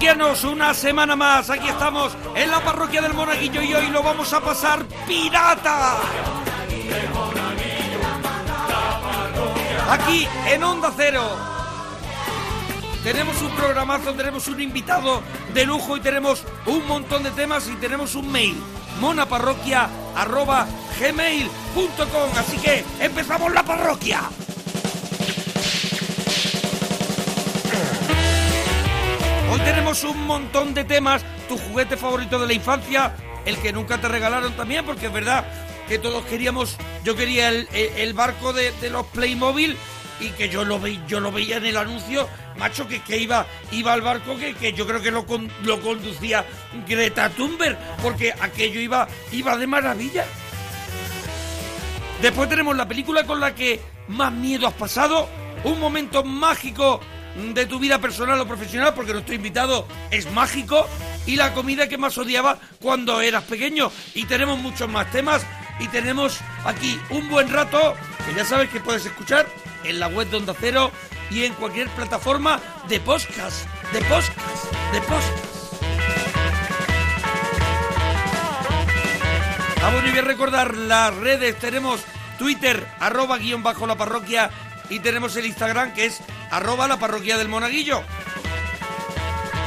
Parroquianos, una semana más. Aquí estamos en la parroquia del Monaguillo y hoy lo vamos a pasar pirata. Aquí en Onda Cero. Tenemos un programazo, tenemos un invitado de lujo y tenemos un montón de temas y tenemos un mail. monaparroquia.gmail.com Así que empezamos la parroquia. Tenemos un montón de temas, tu juguete favorito de la infancia, el que nunca te regalaron también, porque es verdad que todos queríamos, yo quería el, barco de, los Playmobil y que yo lo, veía en el anuncio, macho, que, iba, iba al barco que, yo creo que lo conducía Greta Thunberg, porque aquello iba, iba de maravilla. Después tenemos la película con la que más miedo has pasado, un momento mágico de tu vida personal o profesional, porque nuestro invitado es mágico, y la comida que más odiaba cuando eras pequeño. Y tenemos muchos más temas, y tenemos aquí un buen rato, que ya sabes que puedes escuchar en la web de Onda Cero y en cualquier plataforma de podcast, de podcast, de podcast. Ah, bueno, y voy a recordar las redes. Tenemos Twitter, arroba guion bajo la parroquia. Y tenemos el Instagram, que es arroba la parroquia del monaguillo.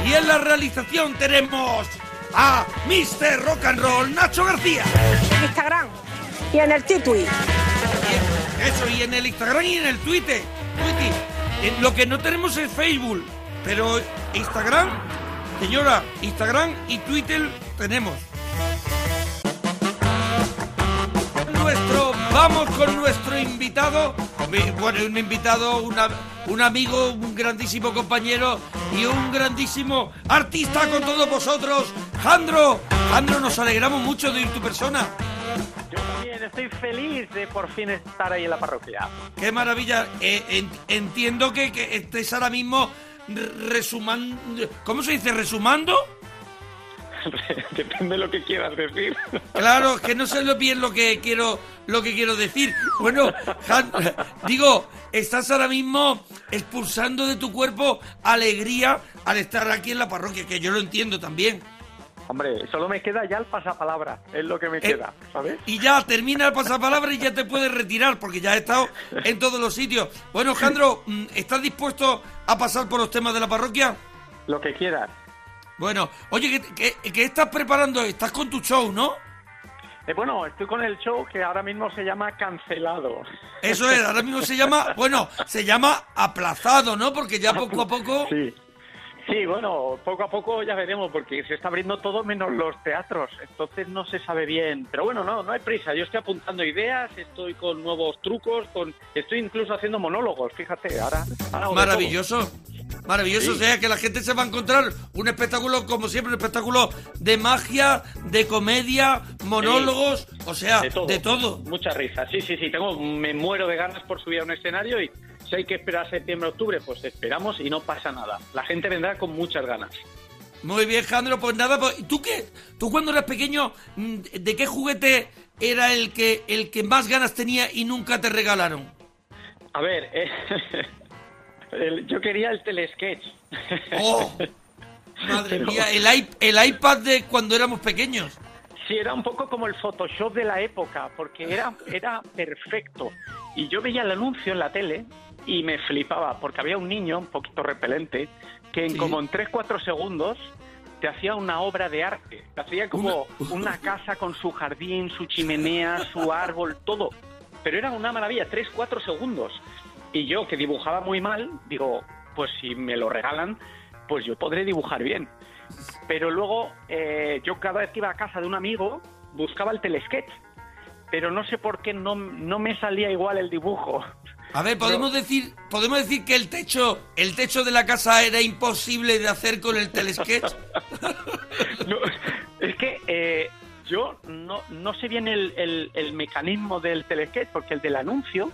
Y en la realización tenemos a Mr. Rock and Roll, Nacho García. en Instagram y en el en- eso, y en el Instagram y en el Twitter. Twitter. Lo que no tenemos es Facebook, pero Instagram, señora, Instagram y Twitter tenemos. Vamos con nuestro invitado, bueno, un invitado, una- un amigo, un grandísimo compañero y un grandísimo artista con todos vosotros, Jandro. Jandro, nos alegramos mucho de ir tu persona. Yo también estoy feliz de por fin estar ahí en la parroquia. Qué maravilla. Eh, en- entiendo que, que estés ahora mismo resumando. ¿Cómo se dice? ¿Resumando? Depende de lo que quieras decir. Claro, que no sé lo bien lo que quiero lo que quiero decir. Bueno, Han- digo, estás ahora mismo expulsando de tu cuerpo alegría al estar aquí en la parroquia, que yo lo entiendo también. Hombre, solo me queda ya el pasapalabra, es lo que me Eh, queda, ¿sabes? Y ya termina el pasapalabra y ya te puedes retirar porque ya has estado en todos los sitios. Bueno, Jandro, mm, ¿estás dispuesto a pasar por los temas de la parroquia? Lo que quieras. Bueno, oye, ¿qué, qué- qué estás preparando? Estás con tu show, ¿no? Eh, bueno, estoy con el show que ahora mismo se llama Cancelado. Eso es, ahora mismo se llama, bueno, se llama aplazado, ¿no? Porque ya poco a poco... Sí. Sí, bueno, poco a poco ya veremos, porque se está abriendo todo menos los teatros, entonces no se sabe bien. Pero bueno, no, no hay prisa, yo estoy apuntando ideas, estoy con nuevos trucos, con estoy incluso haciendo monólogos, fíjate, ahora... ahora de Maravilloso. Maravilloso, o sea que la gente se va a encontrar un espectáculo, como siempre, un espectáculo de magia, de comedia, monólogos, o sea, todo. de todo. Mucha risa, sí, sí, sí. Tengo, me muero de ganas por subir a un escenario y si hay que esperar septiembre, octubre, pues esperamos y no pasa nada. La gente vendrá con muchas ganas. Muy bien, Jandro, pues nada, pues, ¿tú qué? ¿Tú cuando eras pequeño, mm, de qué juguete era el que, el que más ganas tenía y nunca te regalaron? A ver, eh, el- yo quería el telesketch. ¡Oh! Madre Pero- mía, el, el iPad de cuando éramos pequeños. Sí, era un poco como el Photoshop de la época, porque era, era perfecto. Y yo veía el anuncio en la tele y me flipaba, porque había un niño un poquito repelente que en Sí. como en 3-4 segundos te hacía una obra de arte. Te hacía como una casa con su jardín, su chimenea, su árbol, todo. Pero era una maravilla, 3-4 segundos. Y yo, que dibujaba muy mal, digo, pues si me lo regalan, pues yo podré dibujar bien. Pero luego, eh, yo cada vez que iba a casa de un amigo, buscaba el telesketch. Pero no sé por qué no, no me salía igual el dibujo. A ver, podemos decir, podemos decir que el techo, el techo de la casa era imposible de hacer con el telesketch. No, es que eh, yo no, no sé bien el, el- el mecanismo del telesketch, porque el del anuncio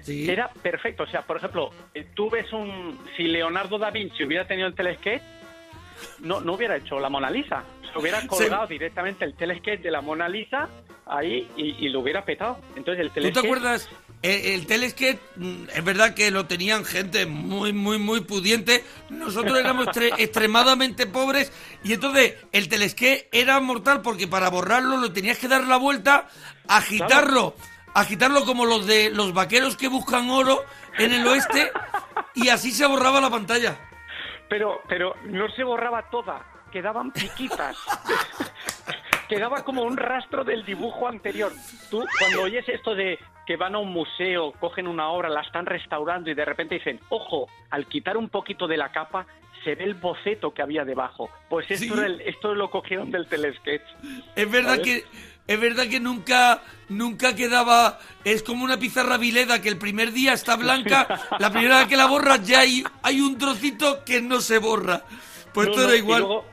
Sí. era perfecto. O sea, por ejemplo, eh, tú ves un... Si Leonardo da Vinci hubiera tenido el telesketch, no, no hubiera hecho la Mona Lisa. Se hubiera colgado directamente el telesketch de la Mona Lisa ahí y, y lo hubiera petado. Entonces el ¿Tú te acuerdas? Eh, el telesketch, mm, es verdad que lo tenían gente muy, muy, muy pudiente. Nosotros éramos tre- extremadamente pobres y entonces el telesketch era mortal porque para borrarlo lo tenías que dar la vuelta, agitarlo, agitarlo como los de los vaqueros que buscan oro en el oeste y así se borraba la pantalla. Pero, pero no se borraba toda, quedaban piquitas. Quedaba como un rastro del dibujo anterior. Tú, cuando oyes esto de que van a un museo, cogen una obra, la están restaurando y de repente dicen, ojo, al quitar un poquito de la capa, se ve el boceto que había debajo. Pues esto, Sí. era el- esto lo cogieron del telesketch. Es verdad ¿Sabes? que es verdad que nunca nunca quedaba es como una pizarra vileda que el primer día está blanca, la primera vez que la borras ya hay hay un trocito que no se borra. Pues No, esto no, era y igual. luego,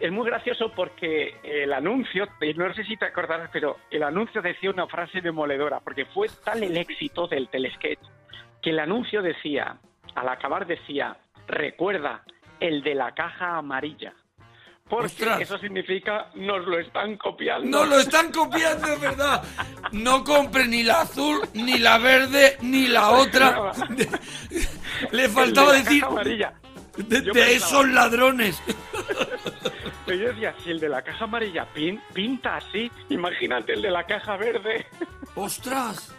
es muy gracioso porque el anuncio, no sé si te acordarás, pero el anuncio decía una frase demoledora, porque fue tal el éxito del telesketch que el anuncio decía, al acabar decía, recuerda, el de la caja amarilla. Porque Ostras. eso significa nos lo están copiando. No lo están copiando, es verdad. No compre ni la azul, ni la verde, ni la otra. Le de faltaba decir amarilla. de, de esos ladrones. Pero yo decía, si el de la caja amarilla pin- pinta así, imagínate el de la caja verde. ¡Ostras!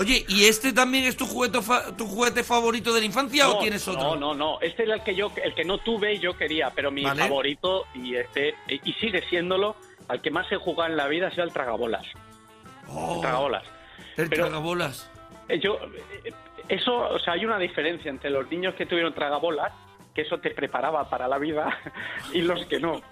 Oye, ¿y este también es tu juguete, fa- tu juguete favorito de la infancia o tienes otro? No, no, no. Este era el que yo, el que no tuve y yo quería, pero mi Vale. favorito y este y sigue siéndolo, al que más he jugado en la vida ha sido el tragabolas. Oh, El tragabolas. el pero- tragabolas. Eh, Yo, eh, eso, o sea, hay una diferencia entre los niños que tuvieron tragabolas, que eso te preparaba para la vida, y los que no.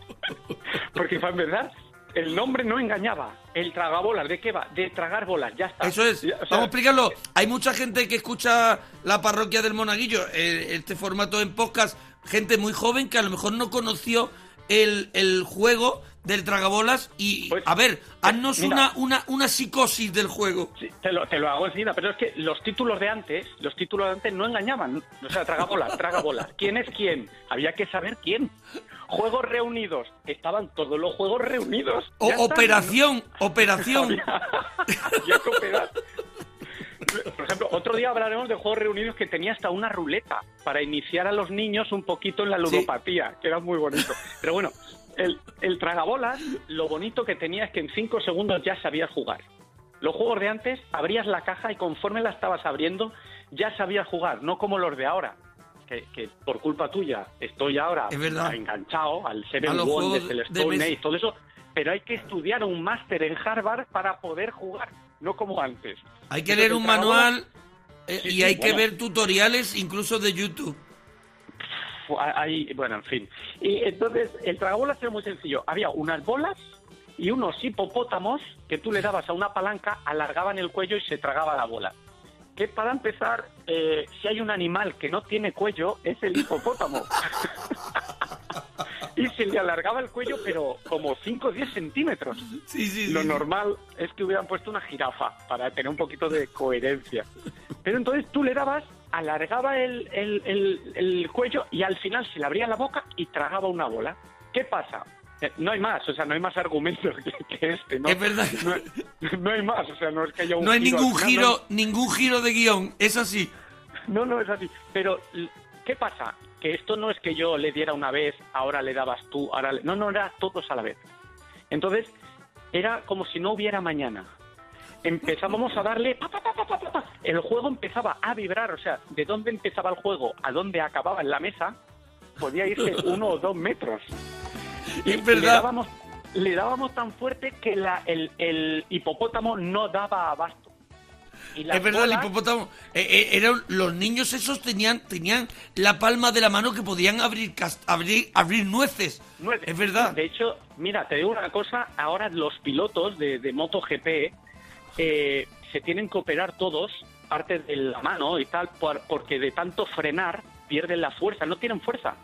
Porque, en verdad, el nombre no engañaba. El tragabolas, ¿de qué va? De tragar bolas, ya está. Eso es. Ya, o sea, Vamos a explicarlo. Hay mucha gente que escucha la parroquia del Monaguillo, eh, este formato en podcast, gente muy joven que a lo mejor no conoció el, el juego del tragabolas y, Pues, a ver, haznos mira. una, una, una psicosis del juego. Sí, te lo, te lo hago enseguida, pero es que los títulos de antes, los títulos de antes no engañaban. O sea, traga bolas, traga bolas. ¿Quién es quién? Había que saber quién. Juegos reunidos. Estaban todos los juegos reunidos. O está. operación, operación. Había, había que operar. Por ejemplo, otro día hablaremos de juegos reunidos que tenía hasta una ruleta para iniciar a los niños un poquito en la ludopatía, que era muy bonito. Pero bueno, el, el tragabolas, lo bonito que tenía es que en cinco segundos ya sabías jugar. Los juegos de antes, abrías la caja y conforme la estabas abriendo, ya sabías jugar, no como los de ahora. Que, que por culpa tuya estoy ahora Es enganchado al los Wonders, juegos el Stone. Age, todo eso, pero hay que estudiar un máster en Harvard para poder jugar, no como antes. Hay que leer el un manual eh, Sí, y sí, hay que ver tutoriales incluso de YouTube. Hay, bueno, en fin. Y entonces, el tragabolas era muy sencillo. Había unas bolas y unos hipopótamos que tú le dabas a una palanca, alargaban el cuello y se tragaba la bola. Que para empezar, eh, si hay un animal que no tiene cuello, es el hipopótamo. y se le alargaba el cuello, pero como 5 o 10 centímetros. Sí, sí. Lo sí. normal es que hubieran puesto una jirafa para tener un poquito de coherencia. Pero entonces tú le dabas, alargaba el, el- el- el cuello y al final se le abría la boca y tragaba una bola. ¿Qué pasa? Eh, No hay más, o sea, no hay más argumentos que, que este, ¿no? Es verdad. No, hay- no hay más, o sea, no es que haya un No hay giro ningún final, giro, ningún giro de guion, es así. no, no es así. Pero, ¿qué pasa? Que esto no es que yo le diera una vez, ahora le dabas tú, ahora le... No, no, era todos a la vez. Entonces, era como si no hubiera mañana. Empezábamos a darle... pa, pa, pa, pa, pa, pa, pa. El juego empezaba a vibrar, o sea, de dónde empezaba el juego a dónde acababa en la mesa, podía irse uno o dos metros. Es Le verdad. dábamos, le dábamos tan fuerte que la- el, el hipopótamo no daba abasto. Y es verdad, el hipopótamo. eh, eh, eran, los niños esos tenían, tenían la palma de la mano que podían abrir, abrir, abrir nueces. Es verdad. De hecho, mira, te digo una cosa, ahora los pilotos de, de MotoGP eh, se tienen que operar todos, parte de la mano y tal, por- porque de tanto frenar pierden la fuerza, no tienen fuerza.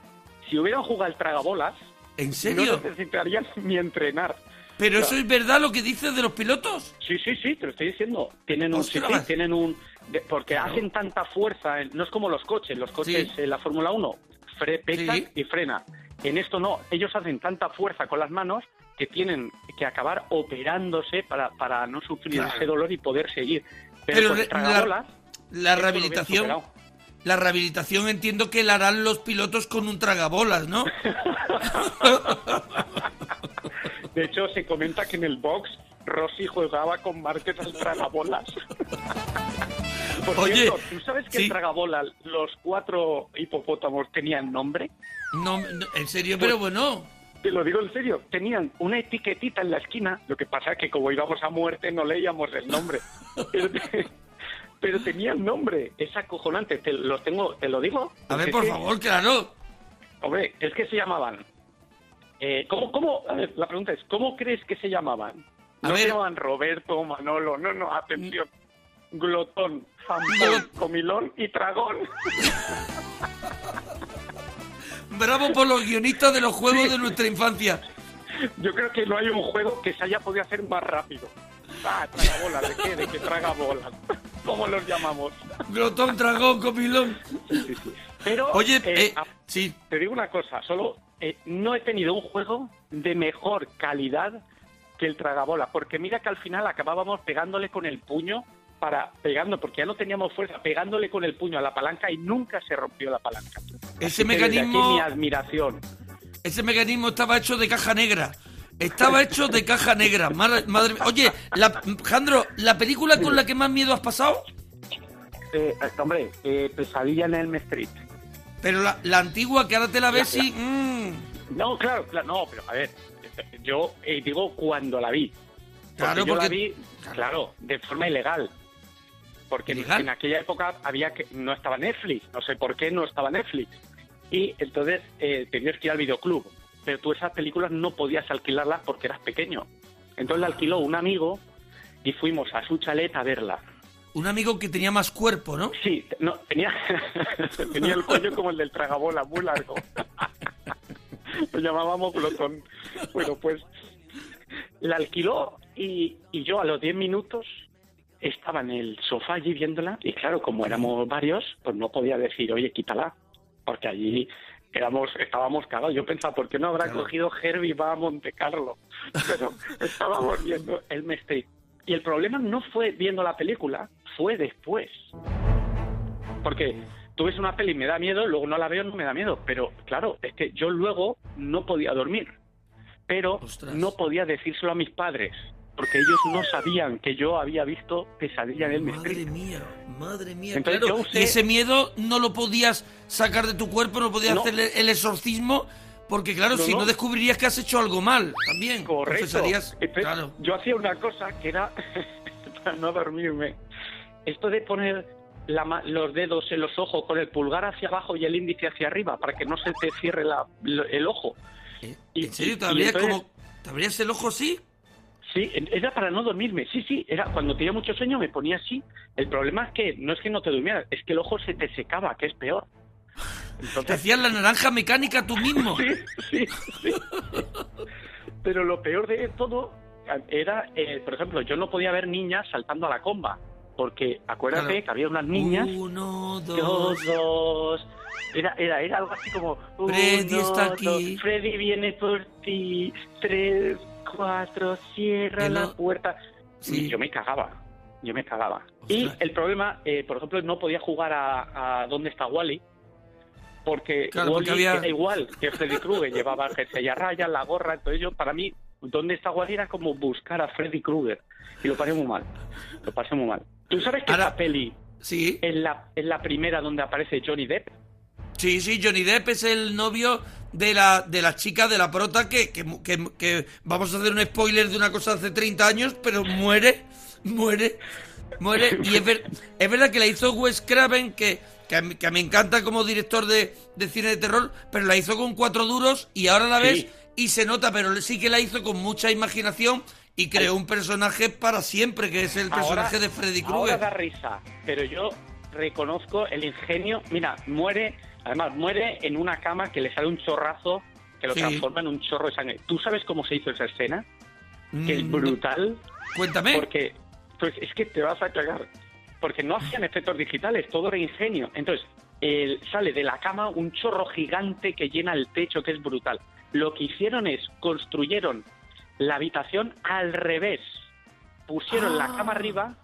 Si hubieran jugado al tragabolas, ¿En no serio? necesitarían ni entrenar. ¿Pero eso es verdad lo que dices de los pilotos? Sí, sí, sí, te lo estoy diciendo. Tienen un, sí, tienen un, de- porque Claro. hacen tanta fuerza, en- no es como los coches, los coches Sí. en la Fórmula 1 fre, Sí. y frena. En esto no, ellos hacen tanta fuerza con las manos que tienen que acabar operándose para, para no sufrir Claro. ese dolor y poder seguir. Pero, Pero con La rehabilitación. La rehabilitación entiendo que la harán los pilotos con un tragabolas, ¿no? De hecho, se comenta que en el box Rossi jugaba con Márquez al tragabolas. Por Oye, cierto, ¿tú sabes que sí. el tragabolas, los cuatro hipopótamos tenían nombre? No, no, en serio, pero bueno. Te lo digo en serio, tenían una etiquetita en la esquina, lo que pasa es que como íbamos a muerte no leíamos el nombre. Pero, te- pero tenían nombre, es acojonante, te lo tengo, te lo digo. A ver, por es que- favor, claro. Hombre, es que se llamaban. Eh, ¿cómo, cómo, a ver, la pregunta es, ¿cómo crees que se llamaban? A No ver. se llamaban Roberto, Manolo, no, no, atención. Glotón, Zampón, Glot- Comilón y Tragón. Bravo por los guionistas de los juegos de nuestra infancia. Yo creo que no hay un juego que se haya podido hacer más rápido. Ah, traga bolas, ¿de qué? De que traga bolas. ¿Cómo los llamamos? Glotón, dragón, comilón. Pero, Oye, eh, eh, sí, te digo una cosa, solo eh, no he tenido un juego de mejor calidad que el tragabola, porque mira que al final acabábamos pegándole con el puño para pegando, porque ya no teníamos fuerza, pegándole con el puño a la palanca y nunca se rompió la palanca. ese Que desde aquí mecanismo, mi admiración. ese mecanismo estaba hecho de caja negra. Estaba hecho de caja negra. Madre, madre mía. Oye, la, Jandro, ¿la película con la que más miedo has pasado? Eh, hombre, eh, pesadilla en Elm Street. Pero la, la antigua, que ahora te la ves La- y... mm, No, claro, claro, no, pero a ver, yo eh, digo cuando la vi. Porque Claro, yo la porque- vi, claro, de forma ilegal. Porque en aquella época había que no estaba Netflix, no sé por qué no estaba Netflix. Y entonces eh, tenías que ir al videoclub. Pero tú esas películas no podías alquilarlas porque eras pequeño. Entonces la alquiló un amigo y fuimos a su chalet a verla. un amigo que tenía más cuerpo, ¿no? Sí, no, tenía, tenía el cuello como el del tragabola, muy largo. Lo llamábamos glotón. Bueno, pues la alquiló y, y yo a los 10 minutos estaba en el sofá allí viéndola y claro, como éramos varios, pues no podía decir, oye, quítala, porque allí éramos, estábamos cagados. Yo pensaba, ¿por qué no habrá Claro. cogido Herbie va a Monte Carlo? Pero estábamos viendo el Street. Y el problema no fue viendo la película, fue después. Porque tú ves una peli y me da miedo, luego no la veo, no me da miedo. Pero claro, es que yo luego no podía dormir. Pero Ostras. no podía decírselo a mis padres, porque ellos no sabían que yo había visto Pesadilla en el Madre mía, madre mía. Entonces claro, yo usé- y ese miedo no lo podías sacar de tu cuerpo, no podías No. hacerle el exorcismo, porque claro, No, si no. no. descubrirías que has hecho algo mal, también. Correcto. Confesarías- Entonces, claro. Yo hacía una cosa que era, para no dormirme, esto de poner la los dedos en los ojos con el pulgar hacia abajo y el índice hacia arriba para que no se te cierre la- el ojo. ¿Eh? y- ¿En serio? y- ¿Te y abrías entonces- como... ¿Te abrías el ojo así? Sí, era para no dormirme. Sí, sí, era cuando tenía mucho sueño me ponía así. El problema es que no es que no te durmieras, es que el ojo se te secaba, que es peor. Te Entonces, hacías la naranja mecánica tú mismo. sí, sí, sí. Pero lo peor de todo era, eh, por ejemplo, yo no podía ver niñas saltando a la comba, porque acuérdate Claro. que había unas niñas, Uno, dos... dos, dos, era, era, era algo así como, Freddy uno, está dos, aquí. Freddy viene por ti, tres, cuatro, cierra la puerta. Sí. Y yo me cagaba, yo me cagaba. Y el problema, eh, por ejemplo, no podía jugar a, a ¿Dónde está Wally? Porque Claro, Wally porque había- era igual que Freddy Krueger, llevaba el jersey a rayas, la gorra, entonces yo, para mí, ¿Dónde está Wally? Era como buscar a Freddy Krueger. Y lo pasé muy mal, lo pasé muy mal. ¿Tú sabes que Ahora- peli Sí, es la, es la primera donde aparece Johnny Depp? Sí, sí, Johnny Depp es el novio de la, de la chica de la prota que, que, que- que- vamos a hacer un spoiler de una cosa hace 30 años, pero muere, muere. Muere, y es, ver- es verdad que la hizo Wes Craven, que, que, a mí- que me encanta como director de, de cine de terror, pero la hizo con cuatro duros y ahora la Sí. ves y se nota, pero sí que la hizo con mucha imaginación y creó un personaje para siempre, que es el personaje de Freddy Ahora Krueger. da risa, pero yo reconozco el ingenio. Mira, muere, además muere en una cama que le sale un chorrazo que lo Sí. transforma en un chorro de sangre. ¿Tú sabes cómo se hizo esa escena? Que es Mm, brutal. Cuéntame. Porque, pues es que te vas a cagar. Porque no hacían efectos digitales, todo era ingenio. Entonces, el- sale de la cama un chorro gigante que llena el techo, que es brutal. Lo que hicieron es, construyeron la habitación al revés. Pusieron la cama arriba,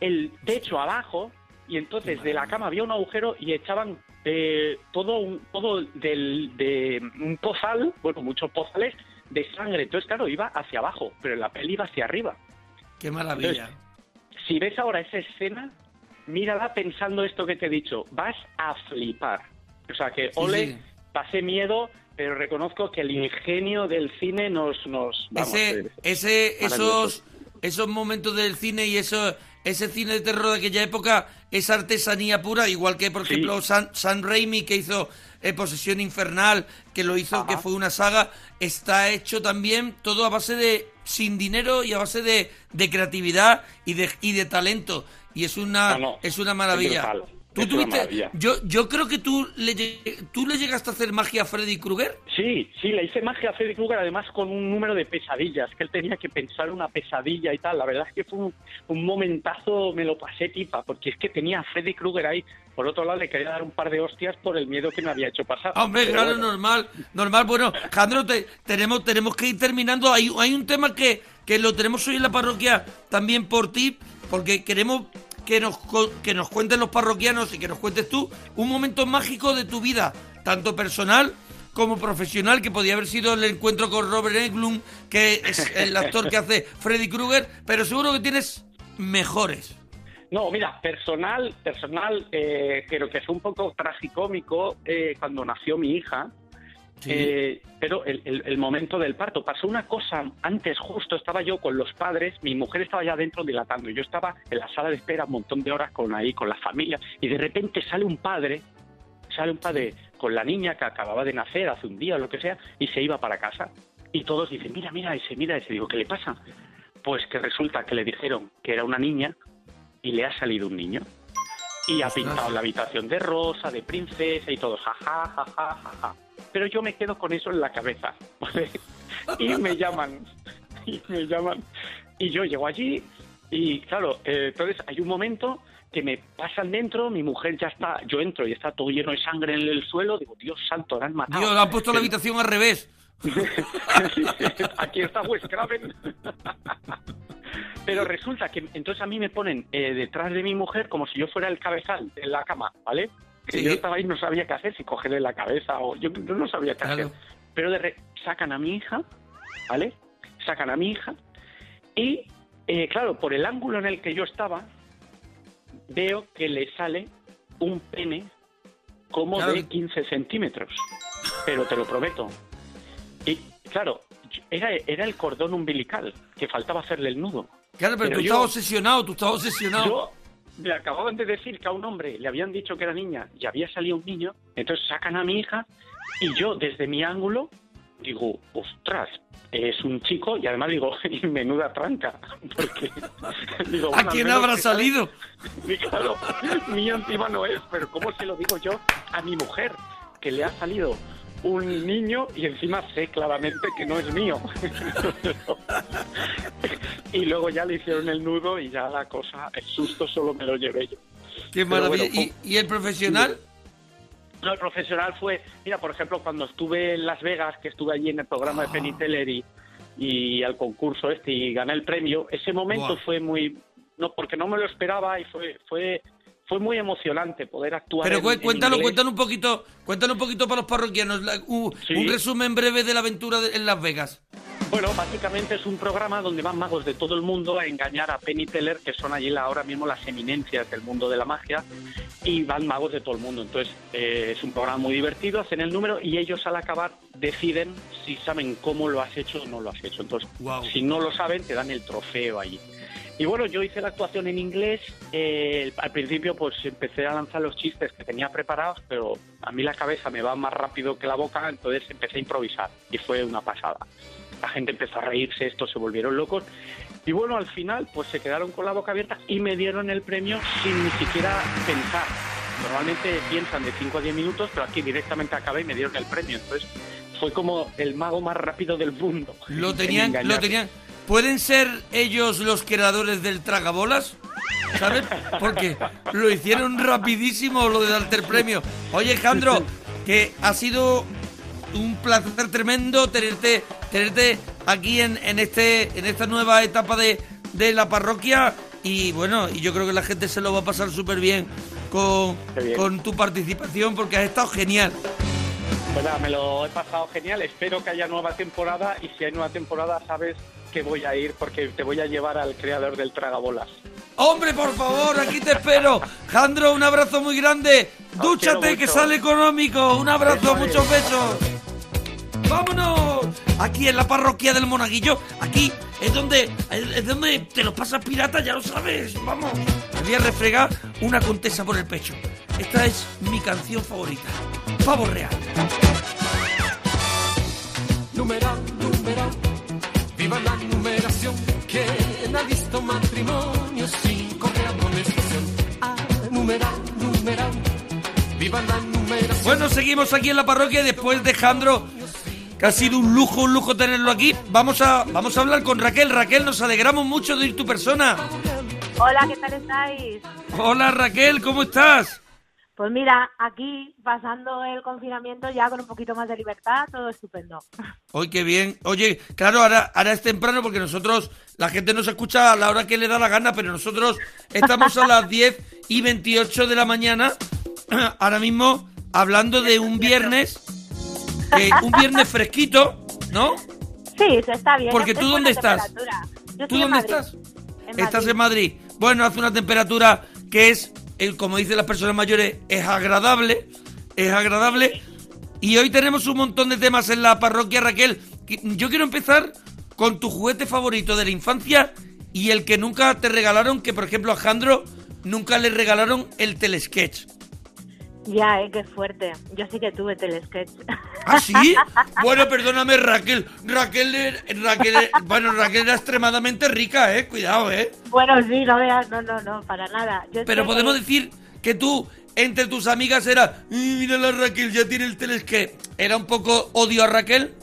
el techo abajo, y entonces de la cama había un agujero y echaban eh, todo un, todo del, de un pozal, bueno, muchos pozales de sangre. Entonces, claro, iba hacia abajo, pero la peli iba hacia arriba. Qué maravilla. Si ves ahora esa escena, mírala pensando esto que te he dicho. Vas a flipar. O sea que, ole, sí. pasé miedo, pero reconozco que el ingenio del cine nos... nos vamos, ese, ese, esos, esos momentos del cine y eso, ese cine de terror de aquella época, esa artesanía pura, igual que, por Sí. ejemplo, San, San Raimi, que hizo eh, Posesión Infernal, que lo hizo, Ajá. que fue una saga, está hecho también todo a base de, sin dinero y a base de, de creatividad y de, y de talento. Y es una, No, no, es una es maravilla. ¿Tú es una tuviste- maravilla. yo, yo creo que tú le, tú le llegaste a hacer magia a Freddy Krueger. Sí, sí, le hice magia a Freddy Krueger, además con un número de pesadillas, que él tenía que pensar una pesadilla y tal. La verdad es que fue un, un momentazo, me lo pasé pipa, porque es que tenía a Freddy Krueger ahí. Por otro lado, le quería dar un par de hostias por el miedo que me había hecho pasar. Hombre, Pero claro, bueno. normal, normal. Bueno, Jandro, te- tenemos, tenemos que ir terminando. Hay, hay un tema que, que lo tenemos hoy en la parroquia también por ti, porque queremos que nos, que nos cuenten los parroquianos y que nos cuentes tú un momento mágico de tu vida, tanto personal como profesional, que podía haber sido el encuentro con Robert Englund, que es el actor que hace Freddy Krueger, pero seguro que tienes mejores. No, mira, personal, personal, eh, creo que fue un poco tragicómico eh, cuando nació mi hija. Eh, pero el, el- el momento del parto. Pasó una cosa antes justo estaba yo con los padres mi mujer estaba ya dentro dilatando. Yo estaba en la sala de espera un montón de horas con ahí con la familia y de repente sale un padre sale un padre con la niña que acababa de nacer hace un día o lo que sea y se iba para casa. Y todos dicen mira mira ese mira ese digo qué le pasa pues que resulta que le dijeron que era una niña y le ha salido un niño. Y ha pintado la habitación de rosa, de princesa y todo, jaja, jaja, jaja. Pero yo me quedo con eso en la cabeza. ¿vale? Y me llaman, y me llaman. Y yo llego allí y claro, eh, entonces hay un momento que me pasan dentro, mi mujer ya está, yo entro y está todo lleno de sangre en el suelo, digo, Dios santo, la han matado. Dios, han puesto la Pero- habitación al revés. Aquí está Wes Craven. Pero resulta que entonces a mí me ponen eh, detrás de mi mujer como si yo fuera el cabezal en la cama, ¿vale? Que Sí. yo estaba ahí y no sabía qué hacer, si cogerle la cabeza o yo, yo no sabía qué Claro. hacer. Pero de re- sacan a mi hija, ¿vale? Sacan a mi hija y, eh, claro, por el ángulo en el que yo estaba, veo que le sale un pene como Claro de que- 15 centímetros. Pero te lo prometo. Y claro, era, era el cordón umbilical, que faltaba hacerle el nudo. Claro, pero, Pero tú yo- estabas obsesionado, tú estabas obsesionado. Yo me acababan de decir que a un hombre le habían dicho que era niña y había salido un niño, entonces sacan a mi hija y yo desde mi ángulo digo, ostras, es un chico y además digo, y menuda tranca, porque digo, ¿A quién habrá salido? y claro, mío encima no es, pero ¿cómo se lo digo yo a mi mujer? Que le ha salido un niño y encima sé claramente que no es mío. y luego ya le hicieron el nudo y ya la cosa, el susto solo me lo llevé yo. Qué maravilla. bueno, ¿Y, y el profesional? No, el profesional fue, mira, por ejemplo, cuando estuve en Las Vegas, que estuve allí en el programa de Penny Teller y, y al concurso este y gané el premio, ese momento fue muy, no, porque no me lo esperaba y fue, fue, fue muy emocionante poder actuar. Pero en- cu- en cuéntalo, cuéntalo un poquito, cuéntalo un poquito para los parroquianos, la- u- Sí. un resumen breve de la aventura de- en Las Vegas. Bueno, básicamente es un programa donde van magos de todo el mundo a engañar a Penny Teller, que son allí ahora mismo las eminencias del mundo de la magia, y van magos de todo el mundo. Entonces, eh, es un programa muy divertido, hacen el número y ellos al acabar deciden si saben cómo lo has hecho o no lo has hecho. Entonces, si no lo saben, te dan el trofeo allí. Y bueno, yo hice la actuación en inglés. eh, al principio, pues empecé a lanzar los chistes que tenía preparados, pero a mí la cabeza me va más rápido que la boca, entonces empecé a improvisar y fue una pasada. La gente empezó a reírse, estos se volvieron locos. Y bueno, al final, pues se quedaron con la boca abierta y me dieron el premio sin ni siquiera pensar. Normalmente piensan de 5 a 10 minutos, pero aquí directamente acabé y me dieron el premio. Entonces fue como el mago más rápido del mundo. Lo en tenían, lo tenían. ¿Pueden ser ellos los creadores del tragabolas? ¿Sabes? Porque lo hicieron rapidísimo lo de darte el premio. Oye, Alejandro, que ha sido un placer tremendo tenerte, tenerte aquí en, en este, en esta nueva etapa de, de la parroquia. Y bueno, y yo creo que la gente se lo va a pasar súper bien con, bien. con tu participación porque has estado genial. Pues nada, me lo he pasado genial. Espero que haya nueva temporada y si hay nueva temporada sabes que voy a ir porque te voy a llevar al creador del tragabolas. Hombre, por favor, aquí te espero. Jandro, un abrazo muy grande. Os Dúchate, que sale económico. Un abrazo, Eso es. muchos besos. ¡Vámonos! Aquí en la parroquia del Monaguillo. Aquí es donde, es donde te los pasas pirata, ya lo sabes. Vamos. Me voy a refregar una contesa por el pecho. Esta es mi canción favorita. Pavo real. Numeral, numeral, viva la numeración, que ha visto matrimonio sin correr amonestación. Ah, numeral, numeral, viva la numeración. Bueno, seguimos aquí en la parroquia después de Jandro, que ha sido un lujo, un lujo tenerlo aquí. Vamos a, vamos a hablar con Raquel. Raquel, nos alegramos mucho de ir tu persona. Hola, ¿qué tal estáis? Hola Raquel, ¿cómo estás? Pues mira, aquí pasando el confinamiento ya con un poquito más de libertad, todo estupendo. Hoy qué bien. Oye, claro, ahora, ahora es temprano porque nosotros, la gente nos escucha a la hora que le da la gana, pero nosotros estamos a las 10 y 28 de la mañana, ahora mismo hablando de un viernes, un viernes fresquito, ¿no? Sí, se está bien. Porque es tú dónde estás? Yo ¿Tú dónde Madrid. estás? En Estás en Madrid. Bueno, hace una temperatura que es, el, como dicen las personas mayores, es agradable. Es agradable. Y hoy tenemos un montón de temas en la parroquia, Raquel. Que- Yo quiero empezar con tu juguete favorito de la infancia y el que nunca te regalaron, que por ejemplo a Jandro nunca le regalaron el telesketch. Ya, eh, qué fuerte. Yo sí que tuve telesketch. ¿Ah, sí? Bueno, perdóname, Raquel. Raquel, Raquel, bueno, Raquel era extremadamente rica, eh. Cuidado, eh. bueno, sí, no veas, no, no, no, para nada. Yo Pero podemos decir que tú, entre tus amigas, era, "Mm, mira la Raquel, ya tiene el telesque. ¿Era un poco odio a Raquel?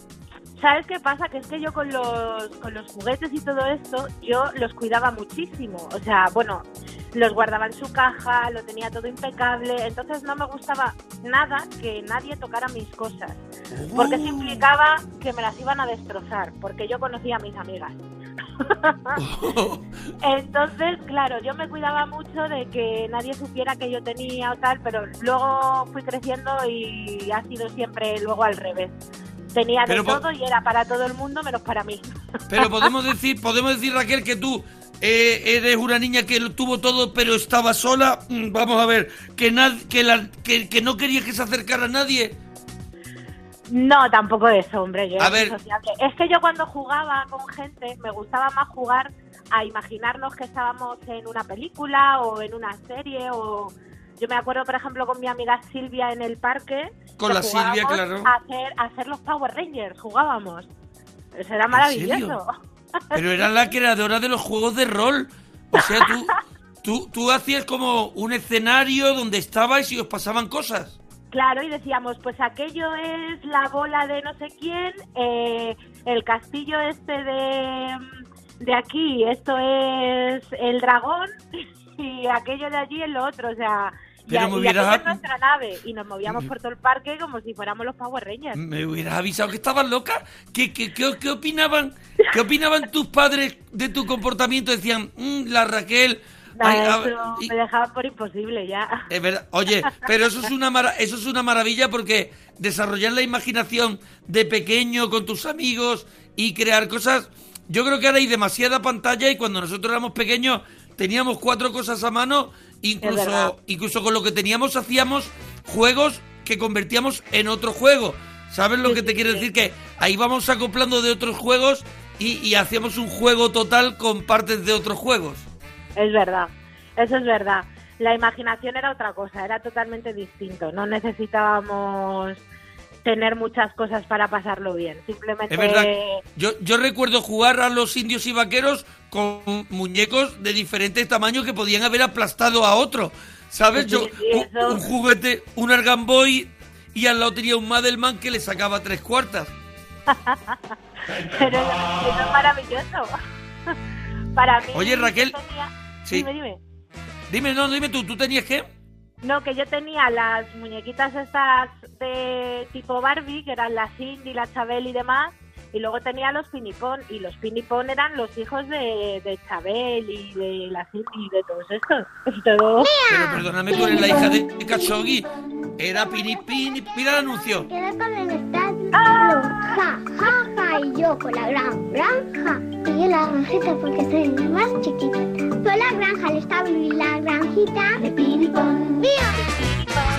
¿Sabes qué pasa? Que es que yo con los, con los juguetes y todo esto, yo los cuidaba muchísimo. O sea, bueno, los guardaba en su caja, lo tenía todo impecable. Entonces no me gustaba nada que nadie tocara mis cosas. Porque eso implicaba que me las iban a destrozar. Porque yo conocía a mis amigas. Entonces, claro, yo me cuidaba mucho de que nadie supiera que yo tenía o tal, pero luego fui creciendo y ha sido siempre luego al revés. Tenía de Pero todo y era para todo el mundo menos para mí. Pero podemos decir, podemos decir, Raquel, que tú eh, eres una niña que lo tuvo todo, pero estaba sola. Mm, Vamos a ver, que, nad- que, la- que, que no quería que se acercara a nadie. No, tampoco eso, hombre. Yo A ver. sociable. Es que yo cuando jugaba con gente me gustaba más jugar a imaginarnos que estábamos en una película o en una serie o... Yo me acuerdo, por ejemplo, con mi amiga Silvia en el parque. Con la Silvia, claro. A hacer, a hacer los Power Rangers, jugábamos. Eso era maravilloso. Pero era la creadora de los juegos de rol. O sea, tú, tú, tú hacías como un escenario donde estabais y os pasaban cosas. Claro, y decíamos, pues aquello es la bola de no sé quién, eh, el castillo este de, de aquí, esto es el dragón, y aquello de allí es lo otro, o sea, Pero me hubieras- nuestra nave, y nos movíamos por todo el parque como si fuéramos los Power Rangers. Me hubieras avisado que estabas loca. ¿Qué, qué, qué, qué opinaban? ¿Qué opinaban tus padres de tu comportamiento? Decían, "Mm, la Raquel. ay, Nada, a ver", eso y- me dejaban por imposible ya. es verdad. Oye, pero eso es una mara- eso es una maravilla porque desarrollar la imaginación de pequeño con tus amigos y crear cosas. Yo creo que ahora hay demasiada pantalla y cuando nosotros éramos pequeños teníamos cuatro cosas a mano, incluso incluso con lo que teníamos hacíamos juegos que convertíamos en otro juego. ¿Sabes lo Sí, que te sí, quiero sí. decir? Que ahí vamos acoplando de otros juegos y, y hacíamos un juego total con partes de otros juegos. Es verdad, eso es verdad. La imaginación era otra cosa, era totalmente distinto. No necesitábamos tener muchas cosas para pasarlo bien. Simplemente Es verdad. Yo, yo recuerdo jugar a los indios y vaqueros con muñecos de diferentes tamaños que podían haber aplastado a otro. ¿Sabes? Yo, un, juguete, un Argan Boy y al lado tenía un Madelman que le sacaba tres cuartas. Pero eso es maravilloso. Para mí. Oye, Raquel, tenía- sí. Dime, dime. Dime, no, dime tú, ¿tú tenías qué? No, que yo tenía las muñequitas estas de tipo Barbie, que eran la Cindy, la Chabel y demás, y luego tenía los Pinipón, y los Pinipón eran los hijos de, de Chabel y de la y de todos estos. Todo- Pero perdóname, tú eres la hija de Khashoggi. Era Pini Pini. Mira el anuncio. Quedé con el estadio. Ja, ja, ja, y yo con la gran granja. Y yo la granjita porque soy más chiquitita. Soy la granja, el establo y la granjita de Pinipón. ¡Mira!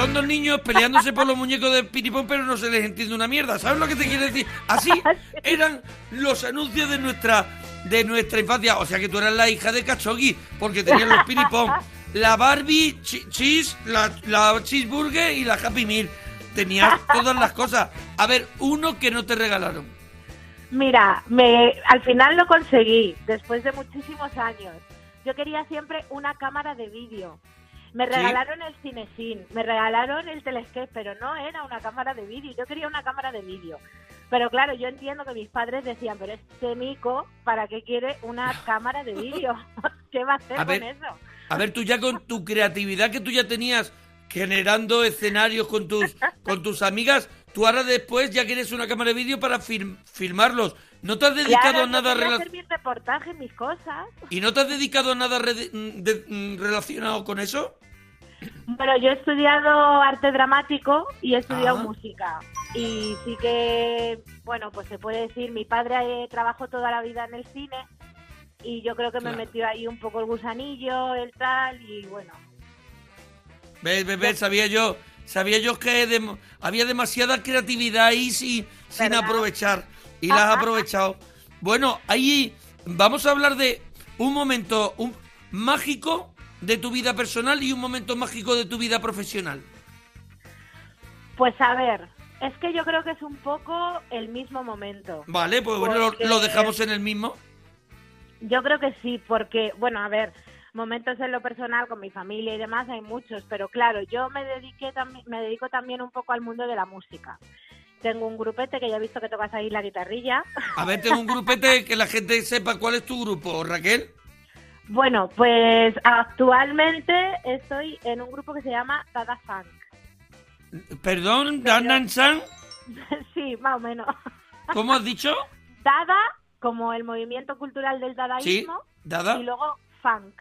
Son dos niños peleándose por los muñecos de Pinipón, pero no se les entiende una mierda. ¿Sabes lo que te quiero decir? Así eran los anuncios de nuestra de nuestra infancia. O sea que tú eras la hija de Khashoggi, porque tenías los Pinipón. La Barbie, chi- Cheese, la, la Cheeseburger y la Happy Meal. Tenías todas las cosas. A ver, uno que no te regalaron. Mira, me, al final lo conseguí, después de muchísimos años. Yo quería siempre una cámara de vídeo. Me ¿Sí? regalaron el Cinesin, me regalaron el Telescape, pero no era una cámara de vídeo. Yo quería una cámara de vídeo. Pero claro, yo entiendo que mis padres decían, pero este mico, ¿para qué quiere una cámara de vídeo? ¿Qué va a hacer A ver, con eso? A ver, tú ya con tu creatividad que tú ya tenías generando escenarios con tus con tus amigas, tú ahora después ya quieres una cámara de vídeo para film- filmarlos. ¿No te has dedicado Claro, a nada rela- hacer mis reportajes, mis cosas. y no te has dedicado a nada re- de- mm, relacionado con eso? Bueno, yo he estudiado arte dramático y he estudiado Ah. música. Y sí que, bueno, pues se puede decir, mi padre eh, trabajó toda la vida en el cine y yo creo que me Claro. metió ahí un poco el gusanillo, el tal, y bueno. ¿Ves, ves, ves? Sabía yo, sabía yo que había demasiada creatividad ahí sin ¿Verdad? aprovechar. Y la has aprovechado. Bueno, ahí vamos a hablar de un momento un, mágico de tu vida personal y un momento mágico de tu vida profesional. Pues a ver, es que yo creo que es un poco el mismo momento. Vale, pues bueno, lo dejamos en el mismo. Yo creo que sí, porque, bueno, a ver, momentos en lo personal con mi familia y demás hay muchos, pero claro, yo me dediqué también, me dedico también un poco al mundo de la música. Tengo un grupete que ya he visto que tocas ahí la guitarrilla. A ver, tengo un grupete que la gente sepa cuál es tu grupo, Raquel. Bueno, pues actualmente estoy en un grupo que se llama Dada Funk. Perdón, Dan San, sí, más o menos. ¿cómo has dicho? Dada, como el movimiento cultural del Sí, dadaísmo, Dada. y luego funk.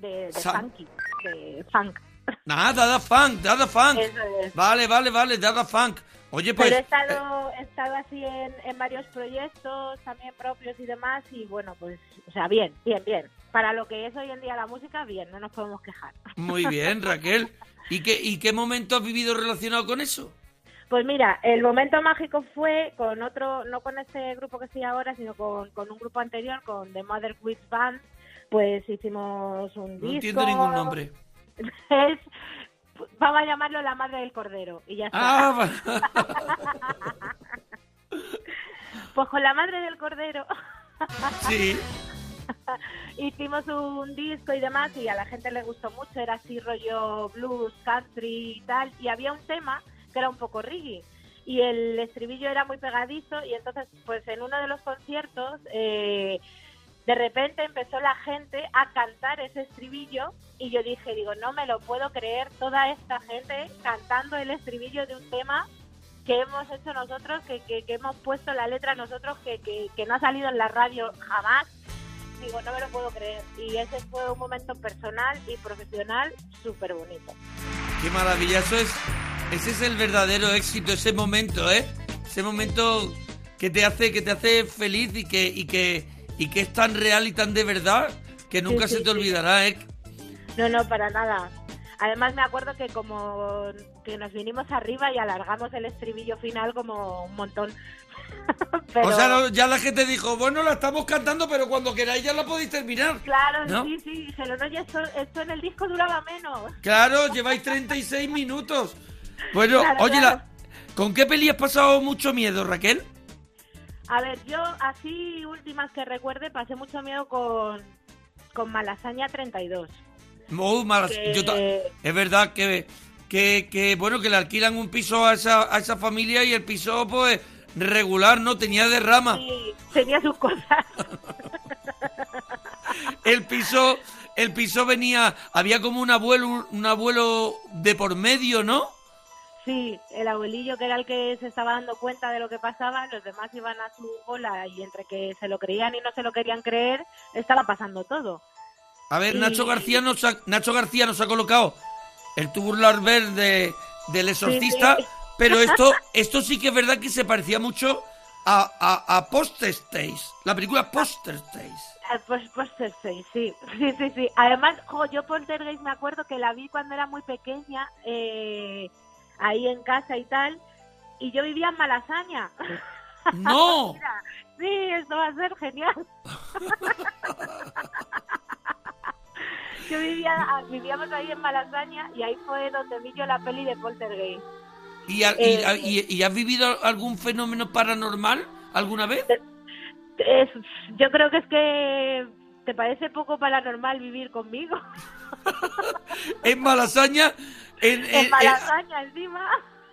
De, de funky, de funk. Nada, Dada Funk, Dada Funk. Es. Vale, vale, vale, Dada Funk. Oye, pues... Pero he eh, estado, he estado así en, en varios proyectos también propios y demás y bueno, pues, o sea, bien, bien, bien. Para lo que es hoy en día la música, bien, no nos podemos quejar. Muy bien, Raquel. ¿Y qué, ¿Y qué momento has vivido relacionado con eso? Pues mira, el momento mágico fue con otro, no con este grupo que estoy ahora, sino con, con un grupo anterior, con The Mother Witch Band, pues hicimos un No disco. entiendo ningún nombre. Es, vamos a llamarlo La Madre del Cordero y ya está. Ah, Pues con La Madre del Cordero sí. hicimos un disco y demás y a la gente le gustó mucho, era así rollo blues, country y tal, y había un tema que era un poco reggae y el estribillo era muy pegadizo y entonces pues en uno de los conciertos eh, de repente empezó la gente a cantar ese estribillo y yo dije, digo, no me lo puedo creer, toda esta gente cantando el estribillo de un tema que hemos hecho nosotros, que, que, hemos puesto la letra nosotros, que, que, no ha salido en la radio jamás. Digo, no me lo puedo creer. Y ese fue un momento personal y profesional súper bonito. Qué maravilla. Eso es, ese es el verdadero éxito, ese momento, ¿eh? Ese momento que te hace, que te hace feliz y que, y que es tan real y tan de verdad que nunca Sí, se sí, te olvidará, ¿eh? No, no, para nada. Además me acuerdo que como que nos vinimos arriba y alargamos el estribillo final como un montón. Pero, O sea, no- ya la gente dijo, bueno, la estamos cantando, pero cuando queráis ya la podéis terminar. Claro, ¿No? sí, sí, dijeron, oye, esto, esto en el disco duraba menos. Claro, lleváis 36 minutos. Bueno, Claro, oye, claro. la- ¿con qué peli has pasado mucho miedo, Raquel? A ver, yo así últimas que recuerde pasé mucho miedo con, con Malasaña 32. Oh, malas- Que- yo es verdad que, que, que, bueno, que le alquilan un piso a esa, a esa familia y el piso, pues, regular, ¿no? Tenía derrama. Y tenía sus cosas. El piso, el piso venía, había como un abuelo, un abuelo de por medio, ¿no? Sí, el abuelillo que era el que se estaba dando cuenta de lo que pasaba, los demás iban a su bola y entre que se lo creían y no se lo querían creer, estaba pasando todo. A ver, Y- Nacho García nos ha, Nacho García nos ha colocado el tubular verde del exorcista, Sí, sí. pero esto, esto sí que es verdad que se parecía mucho a, a, a Poster Stage, la película Poster Stage. Ah, Pues, sí, sí, sí, sí, sí. Además, jo, yo Poltergeist me acuerdo que la vi cuando era muy pequeña, eh, ahí en casa y tal, y yo vivía en Malasaña. ¡No! Mira, sí, esto va a ser genial. yo vivía, ah, vivíamos ahí en Malasaña y ahí fue donde vi yo la peli de Poltergeist. ¿Y, ha- y- Eh, y- y has vivido algún fenómeno paranormal alguna vez? Es- yo creo que es que te parece poco paranormal vivir conmigo. En Malasaña, en, en- en en- Malasaña encima.